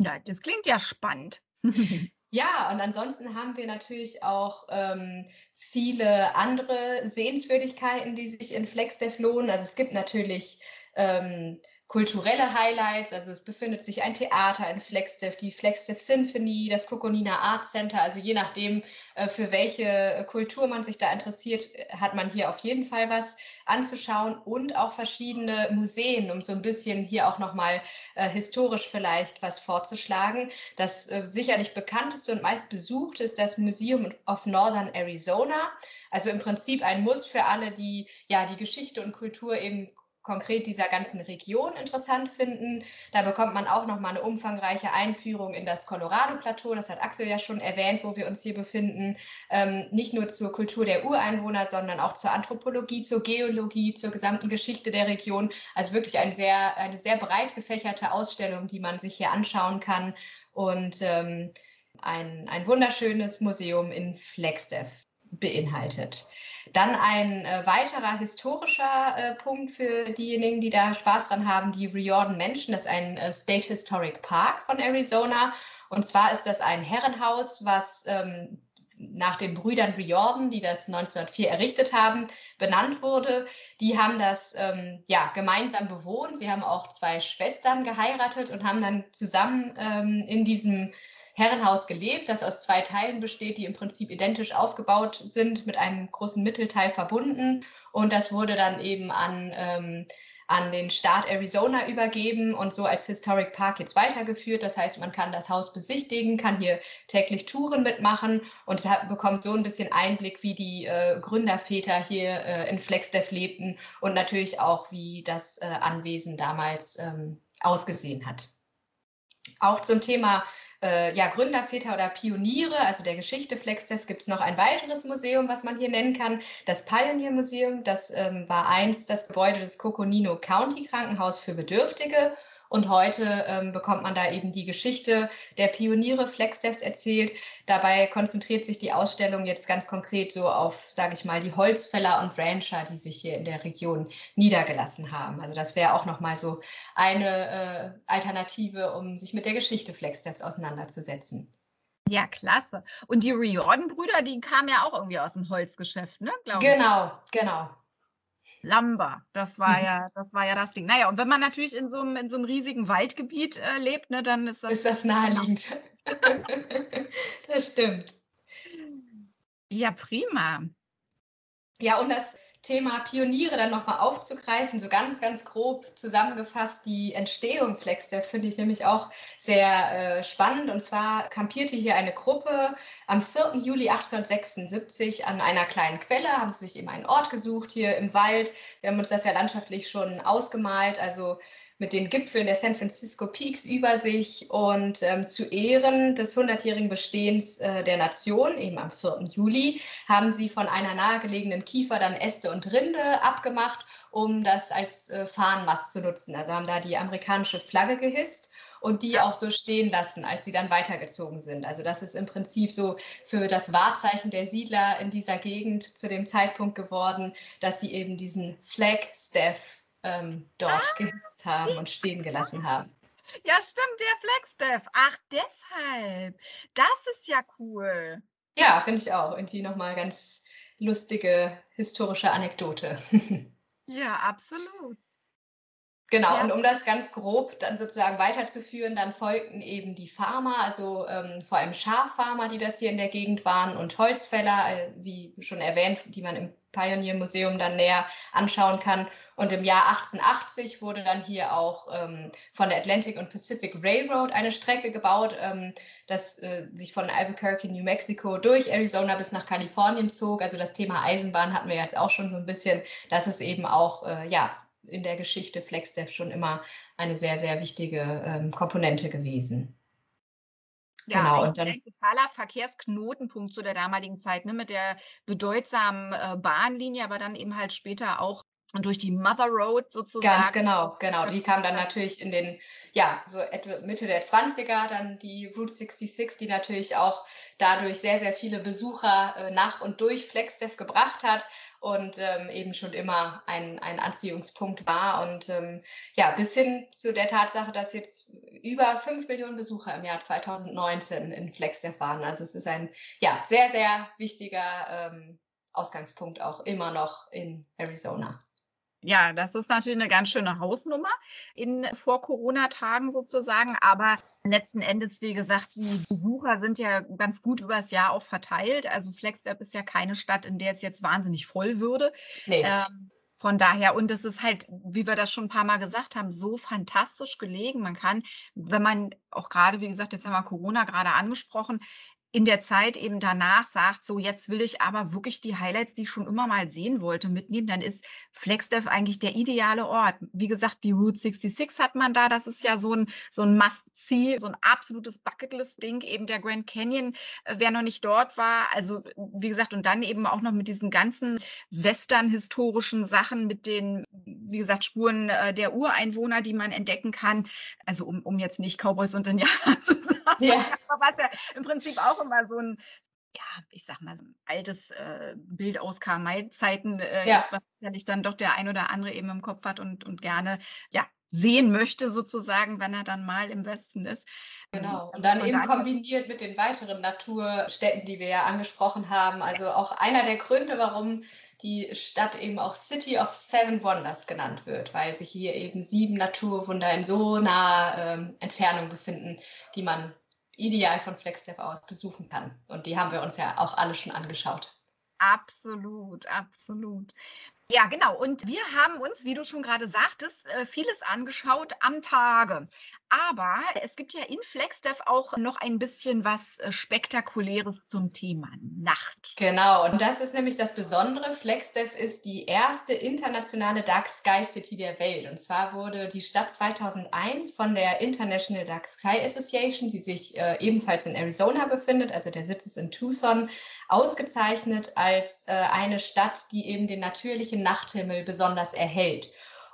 Ja, das klingt ja spannend. Ja, und ansonsten haben wir natürlich auch ähm, viele andere Sehenswürdigkeiten, die sich in Flagstaff lohnen. Also es gibt natürlich ähm, kulturelle Highlights. Also es befindet sich ein Theater in Flagstaff, die Flagstaff Symphony, das Kokonina Art Center. Also je nachdem, äh, für welche Kultur man sich da interessiert, hat man hier auf jeden Fall was anzuschauen und auch verschiedene Museen, um so ein bisschen hier auch nochmal äh, historisch vielleicht was vorzuschlagen. Das äh, sicherlich bekannteste und meist besuchte ist das Museum of Northern Arizona. Also im Prinzip ein Muss für alle, die ja die Geschichte und Kultur eben konkret dieser ganzen Region interessant finden. Da bekommt man auch noch mal eine umfangreiche Einführung in das Colorado-Plateau. Das hat Axel ja schon erwähnt, wo wir uns hier befinden. Ähm, nicht nur zur Kultur der Ureinwohner, sondern auch zur Anthropologie, zur Geologie, zur gesamten Geschichte der Region. Also wirklich ein sehr, eine sehr breit gefächerte Ausstellung, die man sich hier anschauen kann. Und ähm, ein, ein wunderschönes Museum in Flagstaff beinhaltet. Dann ein äh, weiterer historischer äh, Punkt für diejenigen, die da Spaß dran haben, die Riordan Mansion, das ist ein äh, State Historic Park von Arizona. Und zwar ist das ein Herrenhaus, was ähm, nach den Brüdern Riordan, die das 1904 errichtet haben, benannt wurde. Die haben das ähm, ja, gemeinsam bewohnt. Sie haben auch zwei Schwestern geheiratet und haben dann zusammen ähm, in diesem Herrenhaus gelebt, das aus zwei Teilen besteht, die im Prinzip identisch aufgebaut sind, mit einem großen Mittelteil verbunden. Und das wurde dann eben an, ähm, an den Staat Arizona übergeben und so als Historic Park jetzt weitergeführt. Das heißt, man kann das Haus besichtigen, kann hier täglich Touren mitmachen und bekommt so ein bisschen Einblick, wie die äh, Gründerväter hier äh, in Flagstaff lebten und natürlich auch, wie das äh, Anwesen damals ähm, ausgesehen hat. Auch zum Thema äh, ja, Gründerväter oder Pioniere, also der Geschichte FlexDev, gibt es noch ein weiteres Museum, was man hier nennen kann, das Pioneer Museum. Das ähm, war einst das Gebäude des Coconino County Krankenhaus für Bedürftige und heute ähm, bekommt man da eben die Geschichte der Pioniere FlexDevs erzählt. Dabei konzentriert sich die Ausstellung jetzt ganz konkret so auf, sage ich mal, die Holzfäller und Rancher, die sich hier in der Region niedergelassen haben. Also das wäre auch nochmal so eine äh, Alternative, um sich mit der Geschichte FlexDevs auseinanderzusetzen. Ja, klasse. Und die Riordan-Brüder, die kamen ja auch irgendwie aus dem Holzgeschäft, ne? genau, ich. genau. Lumber, das war mhm. ja, das war ja das Ding. Naja, und wenn man natürlich in so einem, in so einem riesigen Waldgebiet äh, lebt, ne, dann ist das. Ist das naheliegend. das stimmt. Ja, prima. Ja, und das Thema Pioniere dann nochmal aufzugreifen, so ganz, ganz grob zusammengefasst, die Entstehung FlexDev finde ich nämlich auch sehr äh, spannend. Und zwar kampierte hier eine Gruppe am 4. Juli 1876 an einer kleinen Quelle, haben sie sich eben einen Ort gesucht hier im Wald. Wir haben uns das ja landschaftlich schon ausgemalt, also mit den Gipfeln der San Francisco Peaks über sich und ähm, zu Ehren des 100-jährigen Bestehens äh, der Nation, eben am 4. Juli, haben sie von einer nahegelegenen Kiefer dann Äste und Rinde abgemacht, um das als äh, Fahnenmast zu nutzen. Also haben da die amerikanische Flagge gehisst und die auch so stehen lassen, als sie dann weitergezogen sind. Also das ist im Prinzip so für das Wahrzeichen der Siedler in dieser Gegend zu dem Zeitpunkt geworden, dass sie eben diesen Flagstaff ähm, dort ah, gehisst haben und stehen gelassen haben. Ja, stimmt, der Flagstaff. Ach, deshalb. Das ist ja cool. Ja, finde ich auch. Irgendwie nochmal ganz lustige historische Anekdote. ja, absolut. Genau, ja. und um das ganz grob dann sozusagen weiterzuführen, dann folgten eben die Farmer, also ähm, vor allem Schaffarmer, die das hier in der Gegend waren und Holzfäller, äh, wie schon erwähnt, die man im Pioneer Museum dann näher anschauen kann. Und im Jahr 1880 wurde dann hier auch ähm, von der Atlantic und Pacific Railroad eine Strecke gebaut, ähm, das äh, sich von Albuquerque, New Mexico durch Arizona bis nach Kalifornien zog. Also das Thema Eisenbahn hatten wir jetzt auch schon so ein bisschen. Das ist eben auch äh, ja, in der Geschichte FlexDev schon immer eine sehr, sehr wichtige ähm, Komponente gewesen. Ja, genau, und dann, ein totaler Verkehrsknotenpunkt zu der damaligen Zeit, ne, mit der bedeutsamen äh, Bahnlinie, aber dann eben halt später auch durch die Mother Road sozusagen. Ganz genau, genau. Die kam dann natürlich in den, ja, so etwa Mitte der 20er, dann die Route 66, die natürlich auch dadurch sehr, sehr viele Besucher äh, nach und durch FlexDev gebracht hat und ähm, eben schon immer ein, ein Anziehungspunkt war. Und ähm, ja, bis hin zu der Tatsache, dass jetzt über 5 Millionen Besucher im Jahr 2019 in FlexDev waren. Also es ist ein ja, sehr, sehr wichtiger ähm, Ausgangspunkt auch immer noch in Arizona. Ja, das ist natürlich eine ganz schöne Hausnummer in Vor-Corona-Tagen sozusagen. Aber letzten Endes, wie gesagt, die Besucher sind ja ganz gut übers Jahr auch verteilt. Also FlexLab ist ja keine Stadt, in der es jetzt wahnsinnig voll würde. Nee. Ähm, von daher, und es ist halt, wie wir das schon ein paar Mal gesagt haben, so fantastisch gelegen. Man kann, wenn man auch gerade, wie gesagt, jetzt haben wir Corona gerade angesprochen, in der Zeit eben danach sagt, so jetzt will ich aber wirklich die Highlights, die ich schon immer mal sehen wollte, mitnehmen, dann ist FlexDev eigentlich der ideale Ort. Wie gesagt, die Route 66 hat man da, das ist ja so ein, so ein Must-See, so ein absolutes Bucketlist-Ding, eben der Grand Canyon, äh, wer noch nicht dort war. Also wie gesagt, und dann eben auch noch mit diesen ganzen Western-historischen Sachen, mit den, wie gesagt, Spuren äh, der Ureinwohner, die man entdecken kann. Also um, um jetzt nicht Cowboys und Indianer zu sagen, ja. was ja im Prinzip auch immer so ein, ja, ich sag mal, so ein altes äh, Bild aus Karl-May-Zeiten äh, ja. ist, was sicherlich dann doch der ein oder andere eben im Kopf hat und, und gerne, ja, sehen möchte, sozusagen, wenn er dann mal im Westen ist. Genau. Und also dann eben kombiniert mit den weiteren Naturstädten, die wir ja angesprochen haben. Also auch einer der Gründe, warum die Stadt eben auch City of Seven Wonders genannt wird, weil sich hier eben sieben Naturwunder in so naher ähm, Entfernung befinden, die man ideal von FlexDev aus besuchen kann. Und die haben wir uns ja auch alle schon angeschaut. Absolut, absolut. Ja, genau. Und wir haben uns, wie du schon gerade sagtest, äh, vieles angeschaut am Tage. Aber es gibt ja in FlexDev auch noch ein bisschen was äh, Spektakuläres zum Thema Nacht. Genau, und das ist nämlich das Besondere. FlexDev ist die erste internationale Dark Sky City der Welt. Und zwar wurde die Stadt 2001 von der International Dark Sky Association, die sich äh, ebenfalls in Arizona befindet, also der Sitz ist in Tucson, ausgezeichnet als äh, eine Stadt, die eben den natürlichen Nachthimmel besonders erhält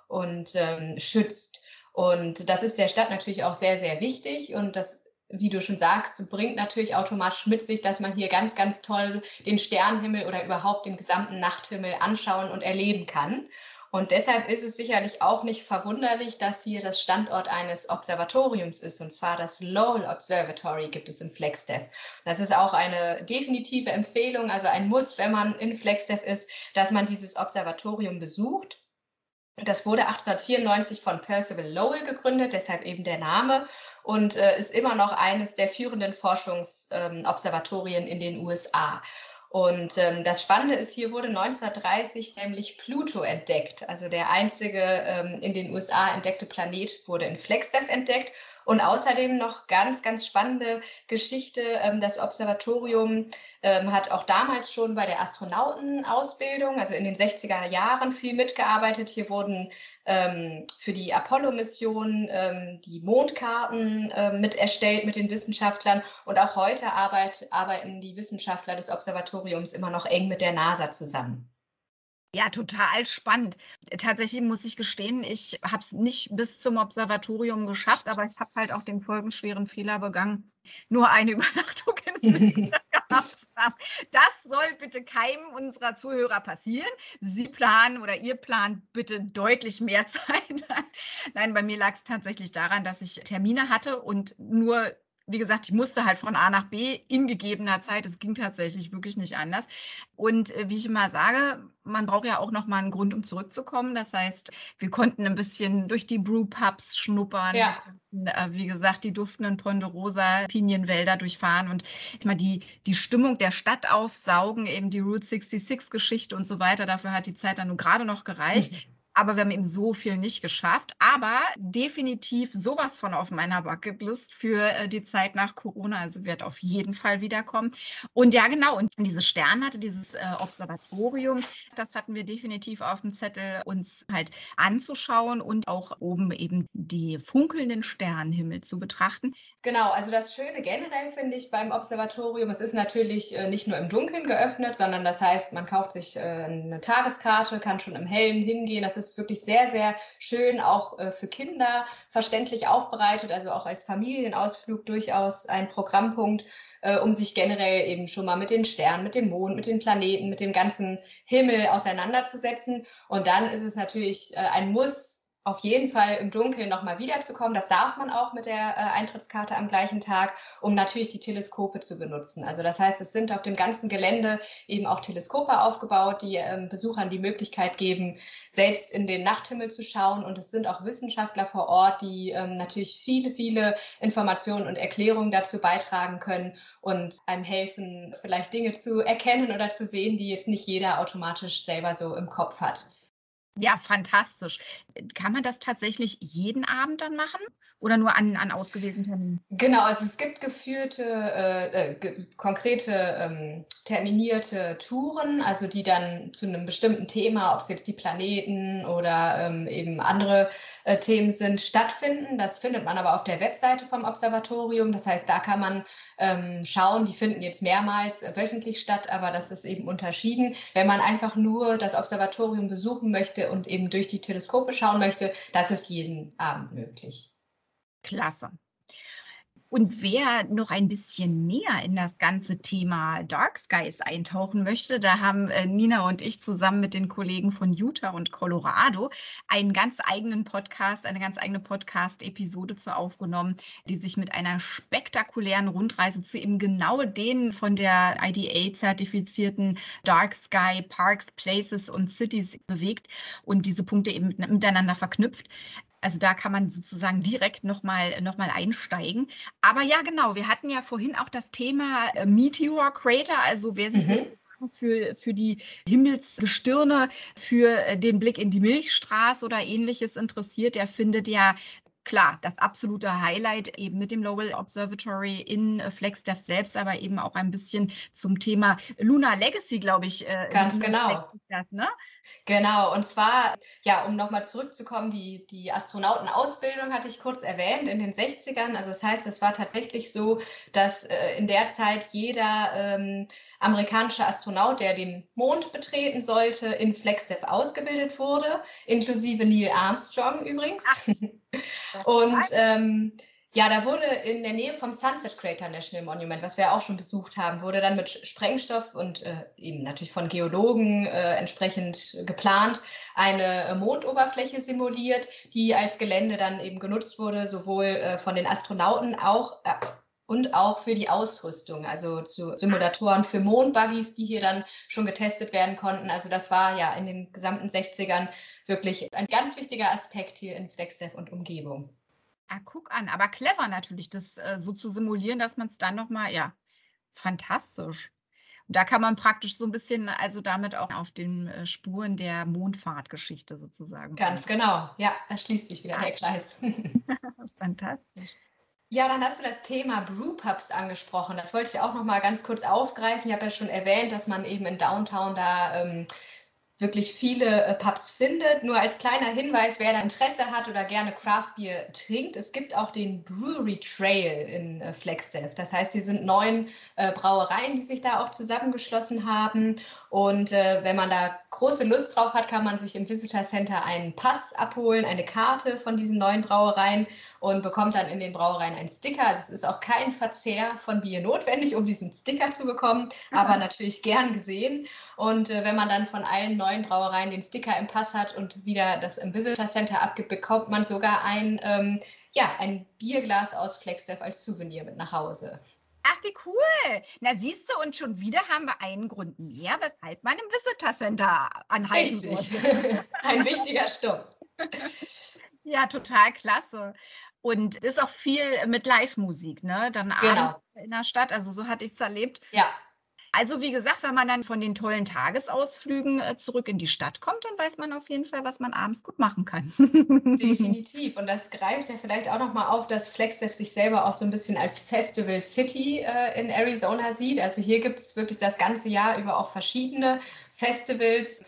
und ähm, schützt. Und das ist der Stadt natürlich auch sehr, sehr wichtig. Und das, wie du schon sagst, bringt natürlich automatisch mit sich, dass man hier ganz, ganz toll den Sternenhimmel oder überhaupt den gesamten Nachthimmel anschauen und erleben kann. Und deshalb ist es sicherlich auch nicht verwunderlich, dass hier das Standort eines Observatoriums ist, und zwar das Lowell Observatory gibt es in Flagstaff. Das ist auch eine definitive Empfehlung, also ein Muss, wenn man in Flagstaff ist, dass man dieses Observatorium besucht. Das wurde 1894 von Percival Lowell gegründet, deshalb eben der Name, und äh, ist immer noch eines der führenden Forschungsobservatorien ähm, in den USA. Und ähm, das Spannende ist, hier wurde 1930 nämlich Pluto entdeckt. Also der einzige ähm, in den USA entdeckte Planet wurde in Flagstaff entdeckt. Und außerdem noch ganz, ganz spannende Geschichte. Ähm, das Observatorium ähm, hat auch damals schon bei der Astronautenausbildung, also in den 60er Jahren, viel mitgearbeitet. Hier wurden ähm, für die Apollo-Mission die Mondkarten mit erstellt mit den Wissenschaftlern. Und auch heute arbeit, arbeiten die Wissenschaftler des Observatoriums immer noch eng mit der NASA zusammen. Ja, total spannend. Tatsächlich muss ich gestehen, ich habe es nicht bis zum Observatorium geschafft, aber ich habe halt auch den folgenschweren Fehler begangen, nur eine Übernachtung in gehabt haben. Das soll bitte keinem unserer Zuhörer passieren. Sie planen oder ihr plant bitte deutlich mehr Zeit. Nein, bei mir lag es tatsächlich daran, dass ich Termine hatte und nur wie gesagt, ich musste halt von A nach B in gegebener Zeit. Es ging tatsächlich wirklich nicht anders. Und äh, wie ich immer sage, man braucht ja auch noch mal einen Grund, um zurückzukommen. Das heißt, wir konnten ein bisschen durch die Brewpubs schnuppern. Ja. Konnten, äh, wie gesagt, die duftenden Ponderosa Pinienwälder durchfahren und mal die, die Stimmung der Stadt aufsaugen, eben die Route 66 Geschichte und so weiter. Dafür hat die Zeit dann nur gerade noch gereicht. aber wir haben eben so viel nicht geschafft. Aber definitiv sowas von auf meiner Bucketlist für äh, die Zeit nach Corona. Also wird auf jeden Fall wiederkommen. Und ja, genau. Und diese Sternwarte, dieses äh, Observatorium, das hatten wir definitiv auf dem Zettel, uns halt anzuschauen und auch oben eben die funkelnden Sternenhimmel zu betrachten. Genau. Also das Schöne generell finde ich beim Observatorium, es ist natürlich äh, nicht nur im Dunkeln geöffnet, sondern das heißt, man kauft sich eine Tageskarte, kann schon im Hellen hingehen. Das ist wirklich sehr, sehr schön, auch äh, für Kinder verständlich aufbereitet, also auch als Familienausflug durchaus ein Programmpunkt, äh, um sich generell eben schon mal mit den Sternen, mit dem Mond, mit den Planeten, mit dem ganzen Himmel auseinanderzusetzen. Und dann ist es natürlich äh, ein Muss, auf jeden Fall im Dunkeln nochmal wiederzukommen. Das darf man auch mit der äh, Eintrittskarte am gleichen Tag, um natürlich die Teleskope zu benutzen. Also das heißt, es sind auf dem ganzen Gelände eben auch Teleskope aufgebaut, die ähm, Besuchern die Möglichkeit geben, selbst in den Nachthimmel zu schauen. Und es sind auch Wissenschaftler vor Ort, die ähm, natürlich viele, viele Informationen und Erklärungen dazu beitragen können und einem helfen, vielleicht Dinge zu erkennen oder zu sehen, die jetzt nicht jeder automatisch selber so im Kopf hat. Ja, fantastisch. Kann man das tatsächlich jeden Abend dann machen oder nur an, an ausgewählten Terminen? Genau, also es gibt geführte, äh, äh, ge konkrete, ähm, terminierte Touren, also die dann zu einem bestimmten Thema, ob es jetzt die Planeten oder ähm, eben andere äh, Themen sind, stattfinden. Das findet man aber auf der Webseite vom Observatorium. Das heißt, da kann man ähm, schauen, die finden jetzt mehrmals äh, wöchentlich statt, aber das ist eben unterschieden. Wenn man einfach nur das Observatorium besuchen möchte und eben durch die Teleskope schauen möchte, das ist jeden Abend möglich. Klasse. Und wer noch ein bisschen mehr in das ganze Thema Dark Skies eintauchen möchte, da haben äh, Nina und ich zusammen mit den Kollegen von Utah und Colorado einen ganz eigenen Podcast, eine ganz eigene Podcast-Episode zu aufgenommen, die sich mit einer spektakulären Rundreise zu eben genau den von der IDA zertifizierten Dark Sky Parks, Places und Cities bewegt und diese Punkte eben miteinander verknüpft. Also da kann man sozusagen direkt nochmal noch mal einsteigen. Aber ja, genau, wir hatten ja vorhin auch das Thema äh, Meteor Crater, also wer sich mhm. sozusagen für, für die Himmelsgestirne, für äh, den Blick in die Milchstraße oder ähnliches interessiert, der findet ja klar, das absolute Highlight eben mit dem Lowell Observatory in äh, FlexDev selbst, aber eben auch ein bisschen zum Thema Lunar Legacy, glaube ich. Äh, Ganz genau. Das, ne? Genau, und zwar, ja, um nochmal zurückzukommen, die, die Astronautenausbildung hatte ich kurz erwähnt in den 60ern. Also das heißt, es war tatsächlich so, dass äh, in der Zeit jeder ähm, amerikanische Astronaut, der den Mond betreten sollte, in FlexDev ausgebildet wurde, inklusive Neil Armstrong übrigens. Und ähm, ja, da wurde in der Nähe vom Sunset Crater National Monument, was wir auch schon besucht haben, wurde dann mit Sprengstoff und äh, eben natürlich von Geologen äh, entsprechend geplant, eine äh, Mondoberfläche simuliert, die als Gelände dann eben genutzt wurde, sowohl äh, von den Astronauten auch äh, und auch für die Ausrüstung, also zu Simulatoren für Mondbuggies, die hier dann schon getestet werden konnten. Also das war ja in den gesamten 60ern wirklich ein ganz wichtiger Aspekt hier in FlexDev und Umgebung. Ah, guck an, aber clever natürlich, das äh, so zu simulieren, dass man es dann nochmal, ja, fantastisch. Und da kann man praktisch so ein bisschen, also damit auch auf den äh, Spuren der Mondfahrtgeschichte sozusagen. Ganz genau, ja, da schließt sich wieder ah. der Kreis. fantastisch. Ja, dann hast du das Thema Brewpubs angesprochen. Das wollte ich auch noch mal ganz kurz aufgreifen. Ich habe ja schon erwähnt, dass man eben in Downtown da ähm, wirklich viele äh, Pubs findet. Nur als kleiner Hinweis, wer da Interesse hat oder gerne Craft Beer trinkt, es gibt auch den Brewery Trail in äh, Flagstaff. Das heißt, hier sind neun äh, Brauereien, die sich da auch zusammengeschlossen haben. Und äh, wenn man da große Lust drauf hat, kann man sich im Visitor Center einen Pass abholen, eine Karte von diesen neuen Brauereien und bekommt dann in den Brauereien einen Sticker. Also es ist auch kein Verzehr von Bier notwendig, um diesen Sticker zu bekommen, aber natürlich gern gesehen. Und äh, wenn man dann von allen neuen Brauereien den Sticker im Pass hat und wieder das im Visitor Center abgibt, bekommt man sogar ein, ähm, ja, ein Bierglas aus Flagstaff als Souvenir mit nach Hause. Ach, wie cool. Na, siehst du, und schon wieder haben wir einen Grund mehr, weshalb man im Visitor Center anhalten Richtig. Ein wichtiger Stopp. Ja, total klasse. Und ist auch viel mit Live-Musik, ne? Dann genau. abends in der Stadt. Also so hatte ich es erlebt. Ja. Also wie gesagt, wenn man dann von den tollen Tagesausflügen äh, zurück in die Stadt kommt, dann weiß man auf jeden Fall, was man abends gut machen kann. Definitiv. Und das greift ja vielleicht auch nochmal auf, dass Flagstaff sich selber auch so ein bisschen als Festival City äh, in Arizona sieht. Also hier gibt es wirklich das ganze Jahr über auch verschiedene Festivals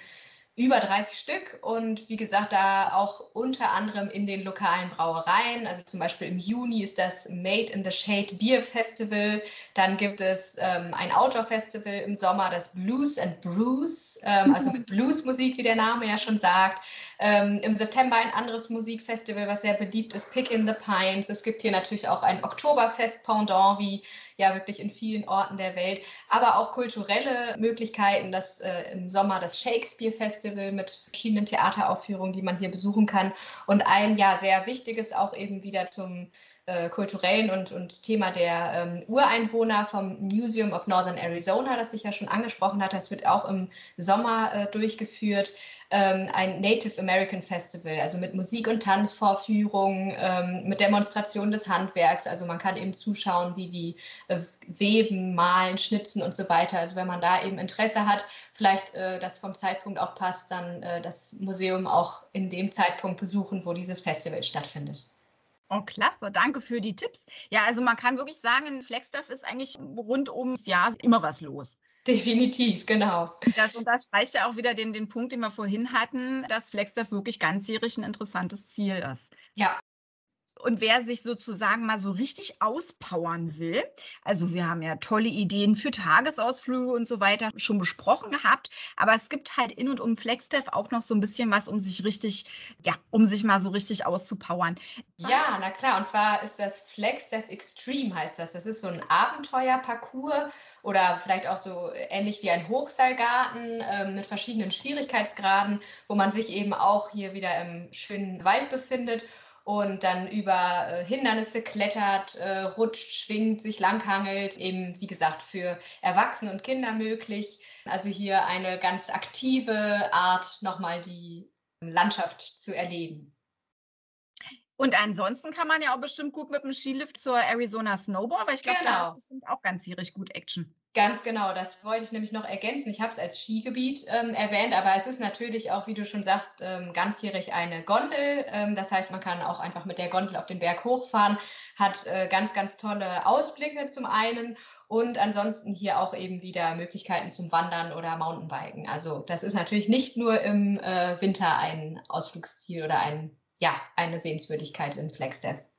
über 30 Stück und wie gesagt, da auch unter anderem in den lokalen Brauereien. Also zum Beispiel im Juni ist das Made in the Shade Beer Festival. Dann gibt es ähm, ein Outdoor-Festival im Sommer, das Blues and Brews, ähm, also mit Bluesmusik, wie der Name ja schon sagt. Ähm, Im September ein anderes Musikfestival, was sehr beliebt ist, Pick in the Pines. Es gibt hier natürlich auch ein Oktoberfest-Pendant, wie ja wirklich in vielen Orten der Welt, aber auch kulturelle Möglichkeiten, das äh, im Sommer das Shakespeare Festival mit verschiedenen Theateraufführungen, die man hier besuchen kann. Und ein ja sehr wichtiges auch eben wieder zum äh, kulturellen und, und Thema der ähm, Ureinwohner vom Museum of Northern Arizona, das ich ja schon angesprochen hatte. Das wird auch im Sommer äh, durchgeführt. Ähm, ein Native American Festival, also mit Musik- und Tanzvorführungen, ähm, mit Demonstration des Handwerks. Also man kann eben zuschauen, wie die äh, weben, malen, schnitzen und so weiter. Also wenn man da eben Interesse hat, vielleicht äh, das vom Zeitpunkt auch passt, dann äh, das Museum auch in dem Zeitpunkt besuchen, wo dieses Festival stattfindet. Oh, klasse, danke für die Tipps. Ja, also man kann wirklich sagen, in Flagstaff ist eigentlich rund ums Jahr immer was los. Definitiv, genau. Das unterstreicht ja auch wieder den, den Punkt, den wir vorhin hatten, dass Flagstaff wirklich ganzjährig ein interessantes Ziel ist. Ja, und wer sich sozusagen mal so richtig auspowern will, also wir haben ja tolle Ideen für Tagesausflüge und so weiter schon besprochen gehabt, aber es gibt halt in und um FlexDev auch noch so ein bisschen was, um sich richtig, ja, um sich mal so richtig auszupowern. Ja, na klar, und zwar ist das FlexDev Extreme heißt das. Das ist so ein Abenteuerparcours oder vielleicht auch so ähnlich wie ein Hochseilgarten äh, mit verschiedenen Schwierigkeitsgraden, wo man sich eben auch hier wieder im schönen Wald befindet und dann über äh, Hindernisse klettert, äh, rutscht, schwingt, sich langhangelt, eben wie gesagt für Erwachsene und Kinder möglich. Also hier eine ganz aktive Art, nochmal die Landschaft zu erleben. Und ansonsten kann man ja auch bestimmt gut mit dem Skilift zur Arizona Snowball, weil ich glaube, Genau. da ist bestimmt auch ganz gierig gut Action. Ganz genau, das wollte ich nämlich noch ergänzen. Ich habe es als Skigebiet ähm, erwähnt, aber es ist natürlich auch, wie du schon sagst, ähm, ganzjährig eine Gondel. Ähm, das heißt, man kann auch einfach mit der Gondel auf den Berg hochfahren, hat äh, ganz, ganz tolle Ausblicke zum einen und ansonsten hier auch eben wieder Möglichkeiten zum Wandern oder Mountainbiken. Also das ist natürlich nicht nur im äh, Winter ein Ausflugsziel oder ein, ja, eine Sehenswürdigkeit in Flagstaff.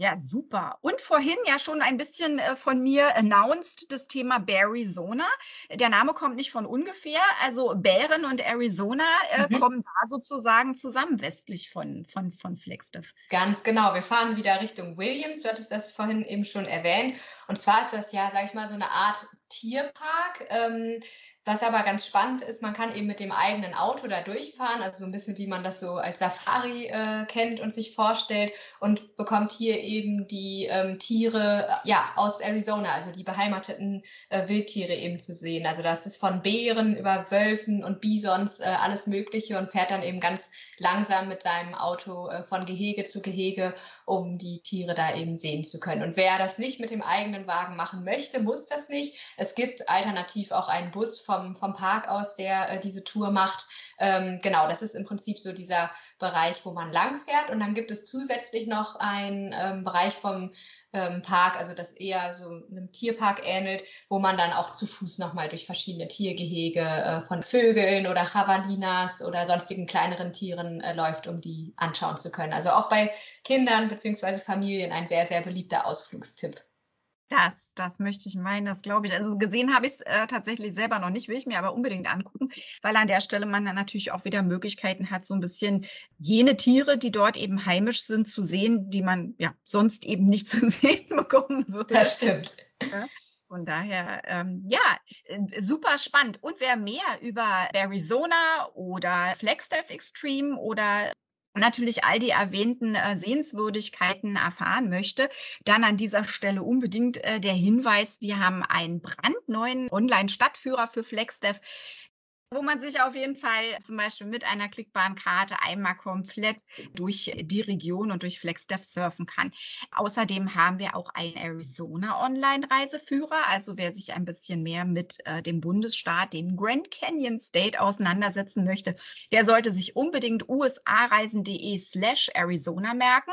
Ja, super. Und vorhin ja schon ein bisschen äh, von mir announced das Thema Bearizona. Der Name kommt nicht von ungefähr. Also Bären und Arizona äh, Mhm. kommen da sozusagen zusammen westlich von, von, von Flagstaff. Ganz genau. Wir fahren wieder Richtung Williams. Du hattest das vorhin eben schon erwähnt. Und zwar ist das ja, sag ich mal, so eine Art Tierpark. Ähm, was aber ganz spannend ist, man kann eben mit dem eigenen Auto da durchfahren, also so ein bisschen wie man das so als Safari äh, kennt und sich vorstellt und bekommt hier eben die ähm, Tiere äh, ja, aus Arizona, also die beheimateten äh, Wildtiere eben zu sehen. Also das ist von Bären über Wölfen und Bisons äh, alles Mögliche und fährt dann eben ganz langsam mit seinem Auto äh, von Gehege zu Gehege, um die Tiere da eben sehen zu können. Und wer das nicht mit dem eigenen Wagen machen möchte, muss das nicht. Es gibt alternativ auch einen Bus vom, vom Park aus, der äh, diese Tour macht. Ähm, genau, das ist im Prinzip so dieser Bereich, wo man lang fährt. Und dann gibt es zusätzlich noch einen ähm, Bereich vom ähm, Park, also das eher so einem Tierpark ähnelt, wo man dann auch zu Fuß nochmal durch verschiedene Tiergehege äh, von Vögeln oder Javalinas oder sonstigen kleineren Tieren äh, läuft, um die anschauen zu können. Also auch bei Kindern bzw. Familien ein sehr, sehr beliebter Ausflugstipp. Das, das möchte ich meinen, das glaube ich. Also gesehen habe ich es äh, tatsächlich selber noch nicht, will ich mir aber unbedingt angucken, weil an der Stelle man dann natürlich auch wieder Möglichkeiten hat, so ein bisschen jene Tiere, die dort eben heimisch sind, zu sehen, die man ja sonst eben nicht zu sehen bekommen würde. Das stimmt. Von daher, ähm, ja, äh, super spannend. Und wer mehr über Arizona oder Flagstaff Extreme oder natürlich all die erwähnten äh, Sehenswürdigkeiten erfahren möchte, dann an dieser Stelle unbedingt äh, der Hinweis, wir haben einen brandneuen Online-Stadtführer für Flagstaff wo man sich auf jeden Fall zum Beispiel mit einer klickbaren Karte einmal komplett durch die Region und durch Flagstaff surfen kann. Außerdem haben wir auch einen Arizona Online-Reiseführer. Also wer sich ein bisschen mehr mit äh, dem Bundesstaat, dem Grand Canyon State auseinandersetzen möchte, der sollte sich unbedingt usareisen.de slash Arizona merken.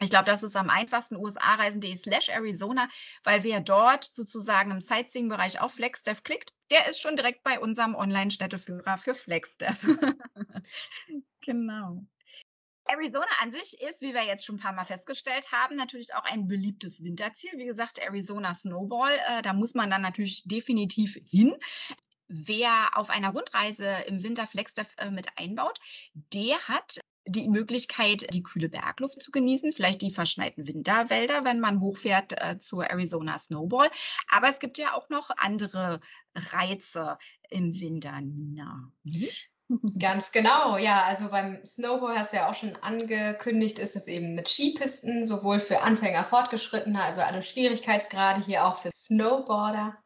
Ich glaube, das ist am einfachsten usareisen.de slash Arizona, weil wer dort sozusagen im Sightseeing-Bereich auf Flagstaff klickt, der ist schon direkt bei unserem Online-Städteführer für Flagstaff. genau. Arizona an sich ist, wie wir jetzt schon ein paar Mal festgestellt haben, natürlich auch ein beliebtes Winterziel. Wie gesagt, Arizona Snowball, äh, da muss man dann natürlich definitiv hin. Wer auf einer Rundreise im Winter Flagstaff äh, mit einbaut, der hat die Möglichkeit, die kühle Bergluft zu genießen, vielleicht die verschneiten Winterwälder, wenn man hochfährt äh, zur Arizona Snowball. Aber es gibt ja auch noch andere Reize im Winter, Nina. Nicht? Ganz genau, ja. Also beim Snowboard hast du ja auch schon angekündigt, ist es eben mit Skipisten, sowohl für Anfänger, Fortgeschrittene, also alle Schwierigkeitsgrade hier auch für Snowboarder.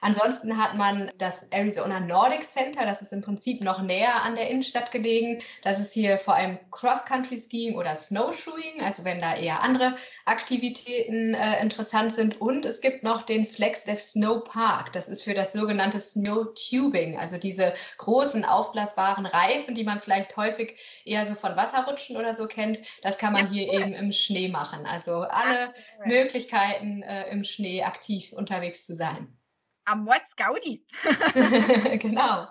Ansonsten hat man das Arizona Nordic Center, das ist im Prinzip noch näher an der Innenstadt gelegen. Das ist hier vor allem Cross-Country-Skiing oder Snowshoeing, also wenn da eher andere Aktivitäten äh, interessant sind. Und es gibt noch den Flagstaff Snow Park, das ist für das sogenannte Snow Tubing, also diese großen aufblasbaren Reifen, die man vielleicht häufig eher so von Wasserrutschen oder so kennt. Das kann man hier eben im Schnee machen. Also alle cool. Möglichkeiten, äh, im Schnee aktiv unterwegs zu sein. Am What's Gaudi. genau.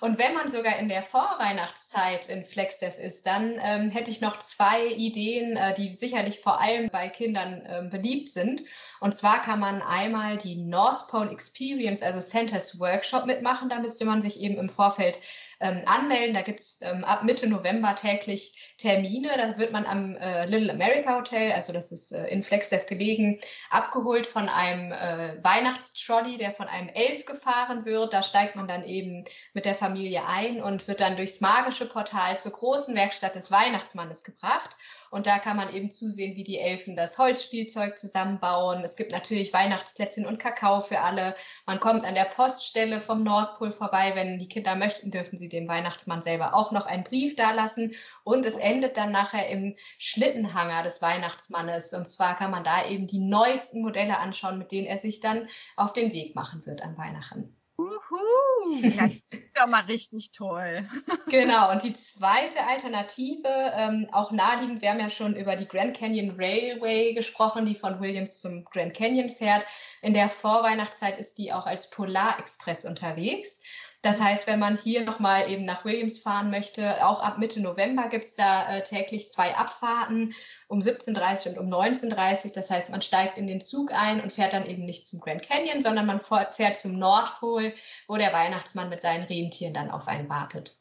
Und wenn man sogar in der Vorweihnachtszeit in Flagstaff ist, dann ähm, hätte ich noch zwei Ideen, äh, die sicherlich vor allem bei Kindern ähm, beliebt sind. Und zwar kann man einmal die North Pole Experience, also Centers Workshop mitmachen. Da müsste man sich eben im Vorfeld ähm, anmelden. Da gibt es ähm, ab Mitte November täglich Termine. Da wird man am äh, Little America Hotel, also das ist äh, in Flagstaff gelegen, abgeholt von einem äh, Weihnachtstrolley, der von einem Elf gefahren wird. Da steigt man dann eben mit der Familie ein und wird dann durchs magische Portal zur großen Werkstatt des Weihnachtsmannes gebracht. Und da kann man eben zusehen, wie die Elfen das Holzspielzeug zusammenbauen. Es gibt natürlich Weihnachtsplätzchen und Kakao für alle. Man kommt an der Poststelle vom Nordpol vorbei. Wenn die Kinder möchten, dürfen sie dem Weihnachtsmann selber auch noch einen Brief dalassen. Und es endet dann nachher im Schlittenhanger des Weihnachtsmannes. Und zwar kann man da eben die neuesten Modelle anschauen, mit denen er sich dann auf den Weg machen wird an Weihnachten. Uhu, das ist doch mal richtig toll. genau, und die zweite Alternative, ähm, auch naheliegend, wir haben ja schon über die Grand Canyon Railway gesprochen, die von Williams zum Grand Canyon fährt. In der Vorweihnachtszeit ist die auch als Polar Express unterwegs. Das heißt, wenn man hier nochmal eben nach Williams fahren möchte, auch ab Mitte November gibt es da äh, täglich zwei Abfahrten um 17.30 Uhr und um 19.30 Uhr. Das heißt, man steigt in den Zug ein und fährt dann eben nicht zum Grand Canyon, sondern man fährt zum Nordpol, wo der Weihnachtsmann mit seinen Rentieren dann auf einen wartet.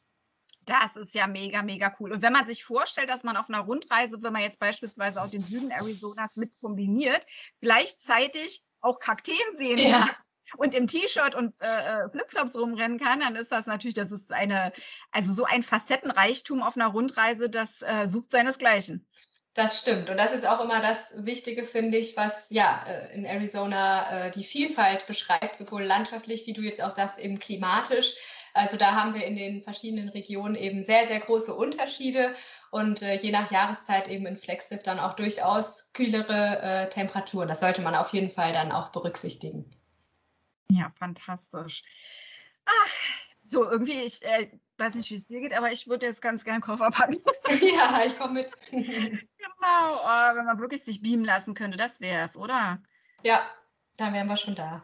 Das ist ja mega, mega cool. Und wenn man sich vorstellt, dass man auf einer Rundreise, wenn man jetzt beispielsweise auch den Süden Arizonas mit kombiniert, gleichzeitig auch Kakteen sehen ja. kann, und im T-Shirt und äh, äh, Flipflops rumrennen kann, dann ist das natürlich, das ist eine, also so ein Facettenreichtum auf einer Rundreise, das äh, sucht seinesgleichen. Das stimmt. Und das ist auch immer das Wichtige, finde ich, was ja äh, in Arizona äh, die Vielfalt beschreibt, sowohl landschaftlich, wie du jetzt auch sagst, eben klimatisch. Also da haben wir in den verschiedenen Regionen eben sehr, sehr große Unterschiede und äh, je nach Jahreszeit eben in Flexiv dann auch durchaus kühlere äh, Temperaturen. Das sollte man auf jeden Fall dann auch berücksichtigen. Ja, fantastisch. Ach, so irgendwie, ich äh, weiß nicht, wie es dir geht, aber ich würde jetzt ganz gern Koffer packen. ja, ich komme mit. genau, oh, wenn man wirklich sich beamen lassen könnte, das wäre es, oder? Ja, dann wären wir schon da.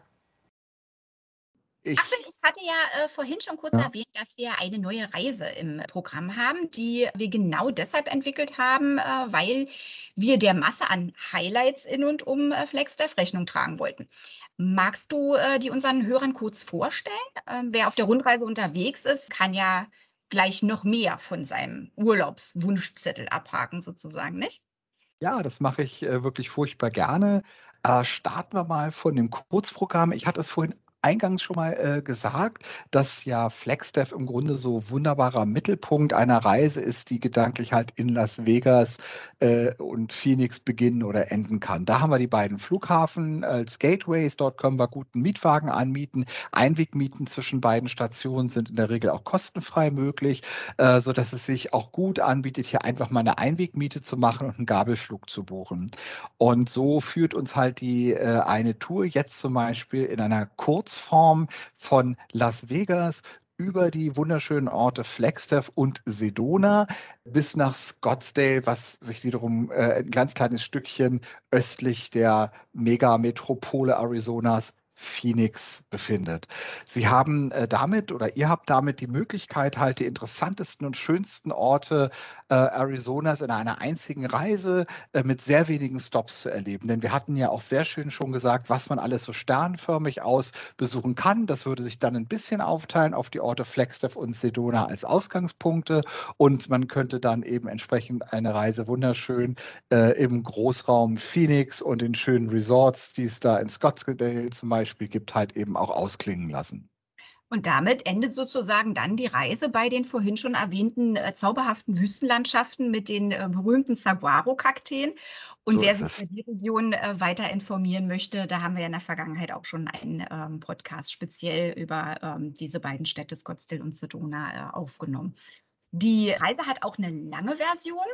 Ich, Ach, ich hatte ja äh, vorhin schon kurz ja. erwähnt, dass wir eine neue Reise im Programm haben, die wir genau deshalb entwickelt haben, äh, weil wir der Masse an Highlights in und um äh, FlexDev Rechnung tragen wollten. Magst du äh, die unseren Hörern kurz vorstellen? Ähm, wer auf der Rundreise unterwegs ist, kann ja gleich noch mehr von seinem Urlaubswunschzettel abhaken, sozusagen, nicht? Ja, das mache ich äh, wirklich furchtbar gerne. Äh, starten wir mal von dem Kurzprogramm. Ich hatte es vorhin eingangs schon mal äh, gesagt, dass ja FlexDev im Grunde so wunderbarer Mittelpunkt einer Reise ist, die gedanklich halt in Las Vegas äh, und Phoenix beginnen oder enden kann. Da haben wir die beiden Flughafen als Gateways. Dort können wir guten Mietwagen anmieten. Einwegmieten zwischen beiden Stationen sind in der Regel auch kostenfrei möglich, äh, sodass es sich auch gut anbietet, hier einfach mal eine Einwegmiete zu machen und einen Gabelflug zu buchen. Und so führt uns halt die äh, eine Tour jetzt zum Beispiel in einer Kurz Kurzform von Las Vegas über die wunderschönen Orte Flagstaff und Sedona bis nach Scottsdale, was sich wiederum äh, ein ganz kleines Stückchen östlich der Megametropole Arizonas Phoenix befindet. Sie haben äh, damit oder ihr habt damit die Möglichkeit, halt die interessantesten und schönsten Orte äh, Arizonas in einer einzigen Reise äh, mit sehr wenigen Stops zu erleben. Denn wir hatten ja auch sehr schön schon gesagt, was man alles so sternförmig aus besuchen kann. Das würde sich dann ein bisschen aufteilen auf die Orte Flagstaff und Sedona als Ausgangspunkte und man könnte dann eben entsprechend eine Reise wunderschön äh, im Großraum Phoenix und in schönen Resorts, die es da in Scottsdale zum Beispiel gibt, halt eben auch ausklingen lassen. Und damit endet sozusagen dann die Reise bei den vorhin schon erwähnten äh, zauberhaften Wüstenlandschaften mit den äh, berühmten Saguaro-Kakteen. Und so wer sich über die Region äh, weiter informieren möchte, da haben wir ja in der Vergangenheit auch schon einen ähm, Podcast speziell über ähm, diese beiden Städte, Scottsdale und Sedona, äh, aufgenommen. Die Reise hat auch eine lange Version.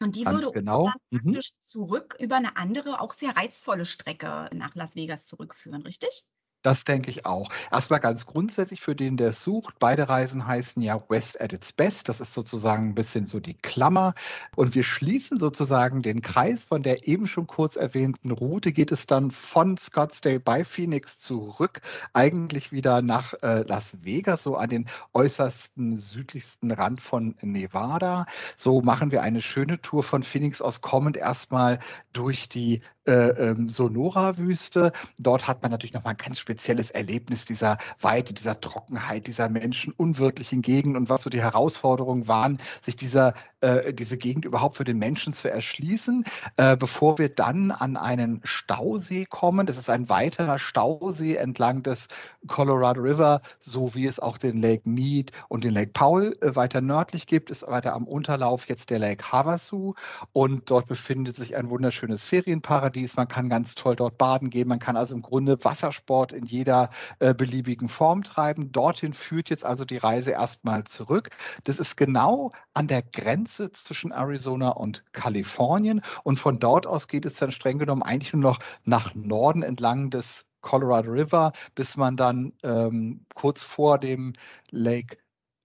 Und die Ganz würde genau. uns dann mhm. praktisch zurück über eine andere, auch sehr reizvolle Strecke nach Las Vegas zurückführen, richtig? Das denke ich auch. Erstmal ganz grundsätzlich für den, der es sucht. Beide Reisen heißen ja West at its best. Das ist sozusagen ein bisschen so die Klammer. Und wir schließen sozusagen den Kreis von der eben schon kurz erwähnten Route. Geht es dann von Scottsdale bei Phoenix zurück, eigentlich wieder nach äh, Las Vegas, so an den äußersten südlichsten Rand von Nevada. So machen wir eine schöne Tour von Phoenix aus kommend erstmal durch die äh, ähm, Sonora-Wüste. Dort hat man natürlich nochmal ein ganz spezielles Erlebnis dieser Weite, dieser Trockenheit, dieser Menschen unwirtlichen Gegend und was so die Herausforderungen waren, sich dieser, äh, diese Gegend überhaupt für den Menschen zu erschließen, äh, bevor wir dann an einen Stausee kommen. Das ist ein weiterer Stausee entlang des Colorado River, so wie es auch den Lake Mead und den Lake Powell äh, weiter nördlich gibt, ist weiter am Unterlauf jetzt der Lake Havasu und dort befindet sich ein wunderschönes Ferienparadies Paradies, man kann ganz toll dort baden gehen, man kann also im Grunde Wassersport in jeder äh, beliebigen Form treiben. Dorthin führt jetzt also die Reise erstmal zurück. Das ist genau an der Grenze zwischen Arizona und Kalifornien und von dort aus geht es dann streng genommen eigentlich nur noch nach Norden entlang des Colorado River, bis man dann ähm, kurz vor dem Lake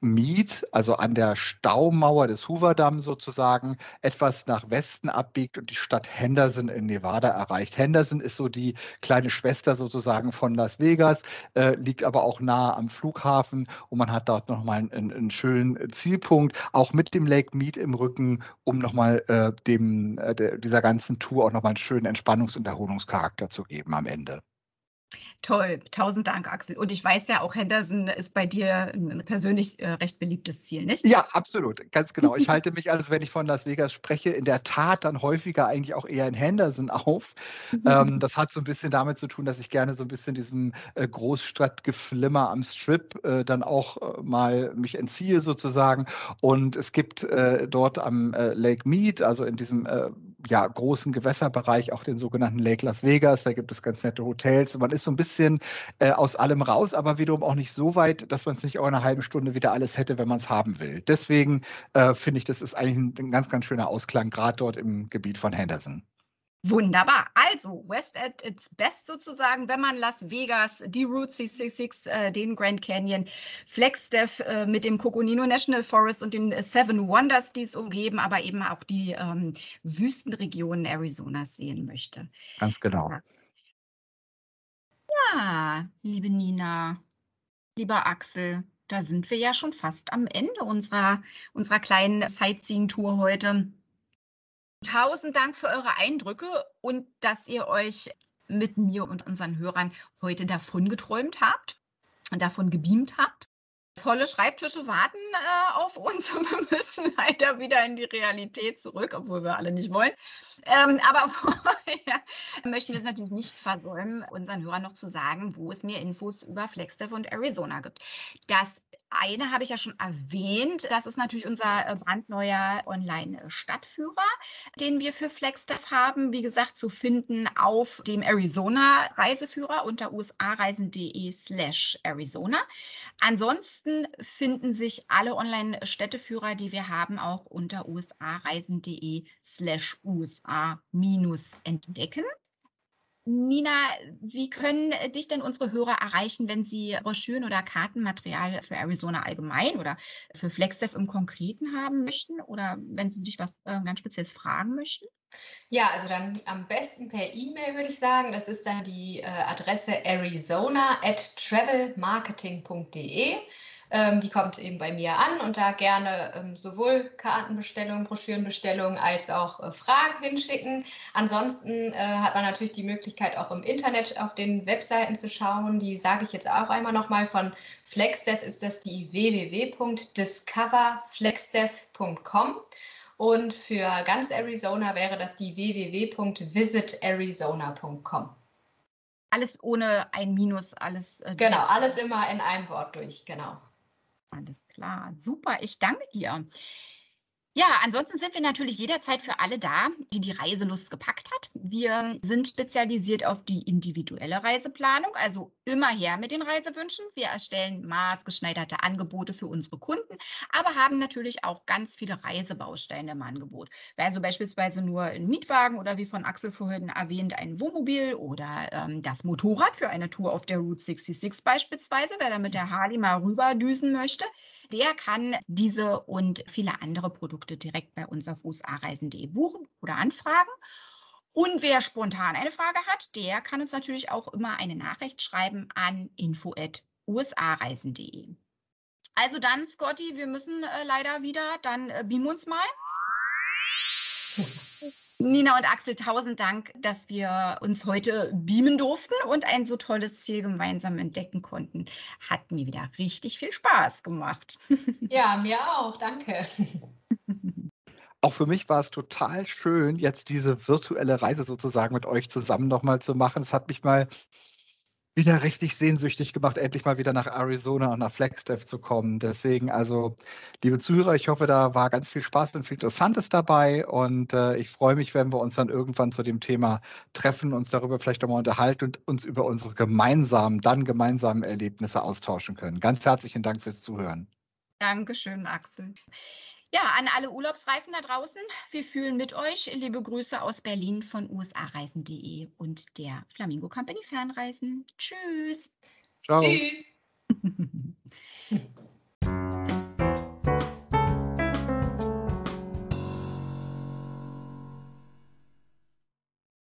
Mead, also an der Staumauer des Hoover-Damm sozusagen, etwas nach Westen abbiegt und die Stadt Henderson in Nevada erreicht. Henderson ist so die kleine Schwester sozusagen von Las Vegas, äh, liegt aber auch nah am Flughafen und man hat dort nochmal einen, einen schönen Zielpunkt, auch mit dem Lake Mead im Rücken, um nochmal äh, dem, äh, dieser ganzen Tour auch nochmal einen schönen Entspannungs- und Erholungscharakter zu geben am Ende. Toll, tausend Dank, Axel. Und ich weiß ja auch, Henderson ist bei dir ein persönlich äh, recht beliebtes Ziel, nicht? Ja, absolut, ganz genau. Ich halte mich, also wenn ich von Las Vegas spreche, in der Tat dann häufiger eigentlich auch eher in Henderson auf. ähm, das hat so ein bisschen damit zu tun, dass ich gerne so ein bisschen diesem äh, Großstadtgeflimmer am Strip äh, dann auch äh, mal mich entziehe sozusagen. Und es gibt äh, dort am äh, Lake Mead, also in diesem ja, großen Gewässerbereich, auch den sogenannten Lake Las Vegas, da gibt es ganz nette Hotels. Und man ist so ein bisschen äh, aus allem raus, aber wiederum auch nicht so weit, dass man es nicht auch in einer halben Stunde wieder alles hätte, wenn man es haben will. Deswegen äh, finde ich, das ist eigentlich ein, ein ganz, ganz schöner Ausklang, gerade dort im Gebiet von Henderson. Wunderbar. Also, West at its best sozusagen, wenn man Las Vegas, die Route 66, äh, den Grand Canyon, Flagstaff äh, mit dem Coconino National Forest und den Seven Wonders, die es umgeben, aber eben auch die ähm, Wüstenregionen Arizonas sehen möchte. Ganz genau. Ja, liebe Nina, lieber Axel, da sind wir ja schon fast am Ende unserer, unserer kleinen Sightseeing-Tour heute. Tausend Dank für eure Eindrücke und dass ihr euch mit mir und unseren Hörern heute davon geträumt habt und davon gebeamt habt. Volle Schreibtische warten äh, auf uns und wir müssen leider wieder in die Realität zurück, obwohl wir alle nicht wollen. Ähm, aber vorher möchten wir es natürlich nicht versäumen, unseren Hörern noch zu sagen, wo es mehr Infos über Flagstaff und Arizona gibt. Das eine habe ich ja schon erwähnt. Das ist natürlich unser äh, brandneuer Online-Stadtführer, den wir für Flagstaff haben. Wie gesagt, zu finden auf dem Arizona-Reiseführer unter usareisen.de slash Arizona. Ansonsten finden sich alle Online-Städteführer, die wir haben, auch unter usareisen.de slash usa-entdecken. Nina, wie können äh, dich denn unsere Hörer erreichen, wenn sie Broschüren oder Kartenmaterial für Arizona allgemein oder für FlexDev im Konkreten haben möchten oder wenn sie dich was äh, ganz Spezielles fragen möchten? Ja, also dann am besten per E-Mail würde ich sagen. Das ist dann die äh, Adresse arizona at travelmarketing.de. Ähm, die kommt eben bei mir an und da gerne ähm, sowohl Kartenbestellungen, Broschürenbestellungen als auch äh, Fragen hinschicken. Ansonsten äh, hat man natürlich die Möglichkeit, auch im Internet auf den Webseiten zu schauen. Die sage ich jetzt auch einmal nochmal. Von FlexDev ist das die www.discoverflexdev.com. Und für ganz Arizona wäre das die www.visitarizona.com. Alles ohne ein Minus, alles. Äh, genau, alles immer in einem Wort durch, genau. Alles klar, super, ich danke dir. Ja, ansonsten sind wir natürlich jederzeit für alle da, die die Reiselust gepackt hat. Wir sind spezialisiert auf die individuelle Reiseplanung, also immer her mit den Reisewünschen. Wir erstellen maßgeschneiderte Angebote für unsere Kunden, aber haben natürlich auch ganz viele Reisebausteine im Angebot. Wer also beispielsweise nur einen Mietwagen oder wie von Axel vorhin erwähnt, ein Wohnmobil oder ähm, das Motorrad für eine Tour auf der Route 66 beispielsweise, wer da mit der Harley mal rüberdüsen möchte, der kann diese und viele andere Produkte direkt bei uns auf usareisen.de buchen oder anfragen. Und wer spontan eine Frage hat, der kann uns natürlich auch immer eine Nachricht schreiben an info.usareisen.de. Also dann, Scotty, wir müssen äh, leider wieder, dann äh, beam uns mal. Nina und Axel, tausend Dank, dass wir uns heute beamen durften und ein so tolles Ziel gemeinsam entdecken konnten. Hat mir wieder richtig viel Spaß gemacht. Ja, mir auch. Danke. Auch für mich war es total schön, jetzt diese virtuelle Reise sozusagen mit euch zusammen nochmal zu machen. Es hat mich mal wieder richtig sehnsüchtig gemacht, endlich mal wieder nach Arizona und nach Flagstaff zu kommen. Deswegen, also, liebe Zuhörer, ich hoffe, da war ganz viel Spaß und viel Interessantes dabei. Und äh, ich freue mich, wenn wir uns dann irgendwann zu dem Thema treffen, uns darüber vielleicht nochmal unterhalten und uns über unsere gemeinsamen, dann gemeinsamen Erlebnisse austauschen können. Ganz herzlichen Dank fürs Zuhören. Dankeschön, Axel. Ja, an alle Urlaubsreifen da draußen, wir fühlen mit euch. Liebe Grüße aus Berlin von usareisen.de und der Flamingo Company Fernreisen. Tschüss. Ciao. Tschüss.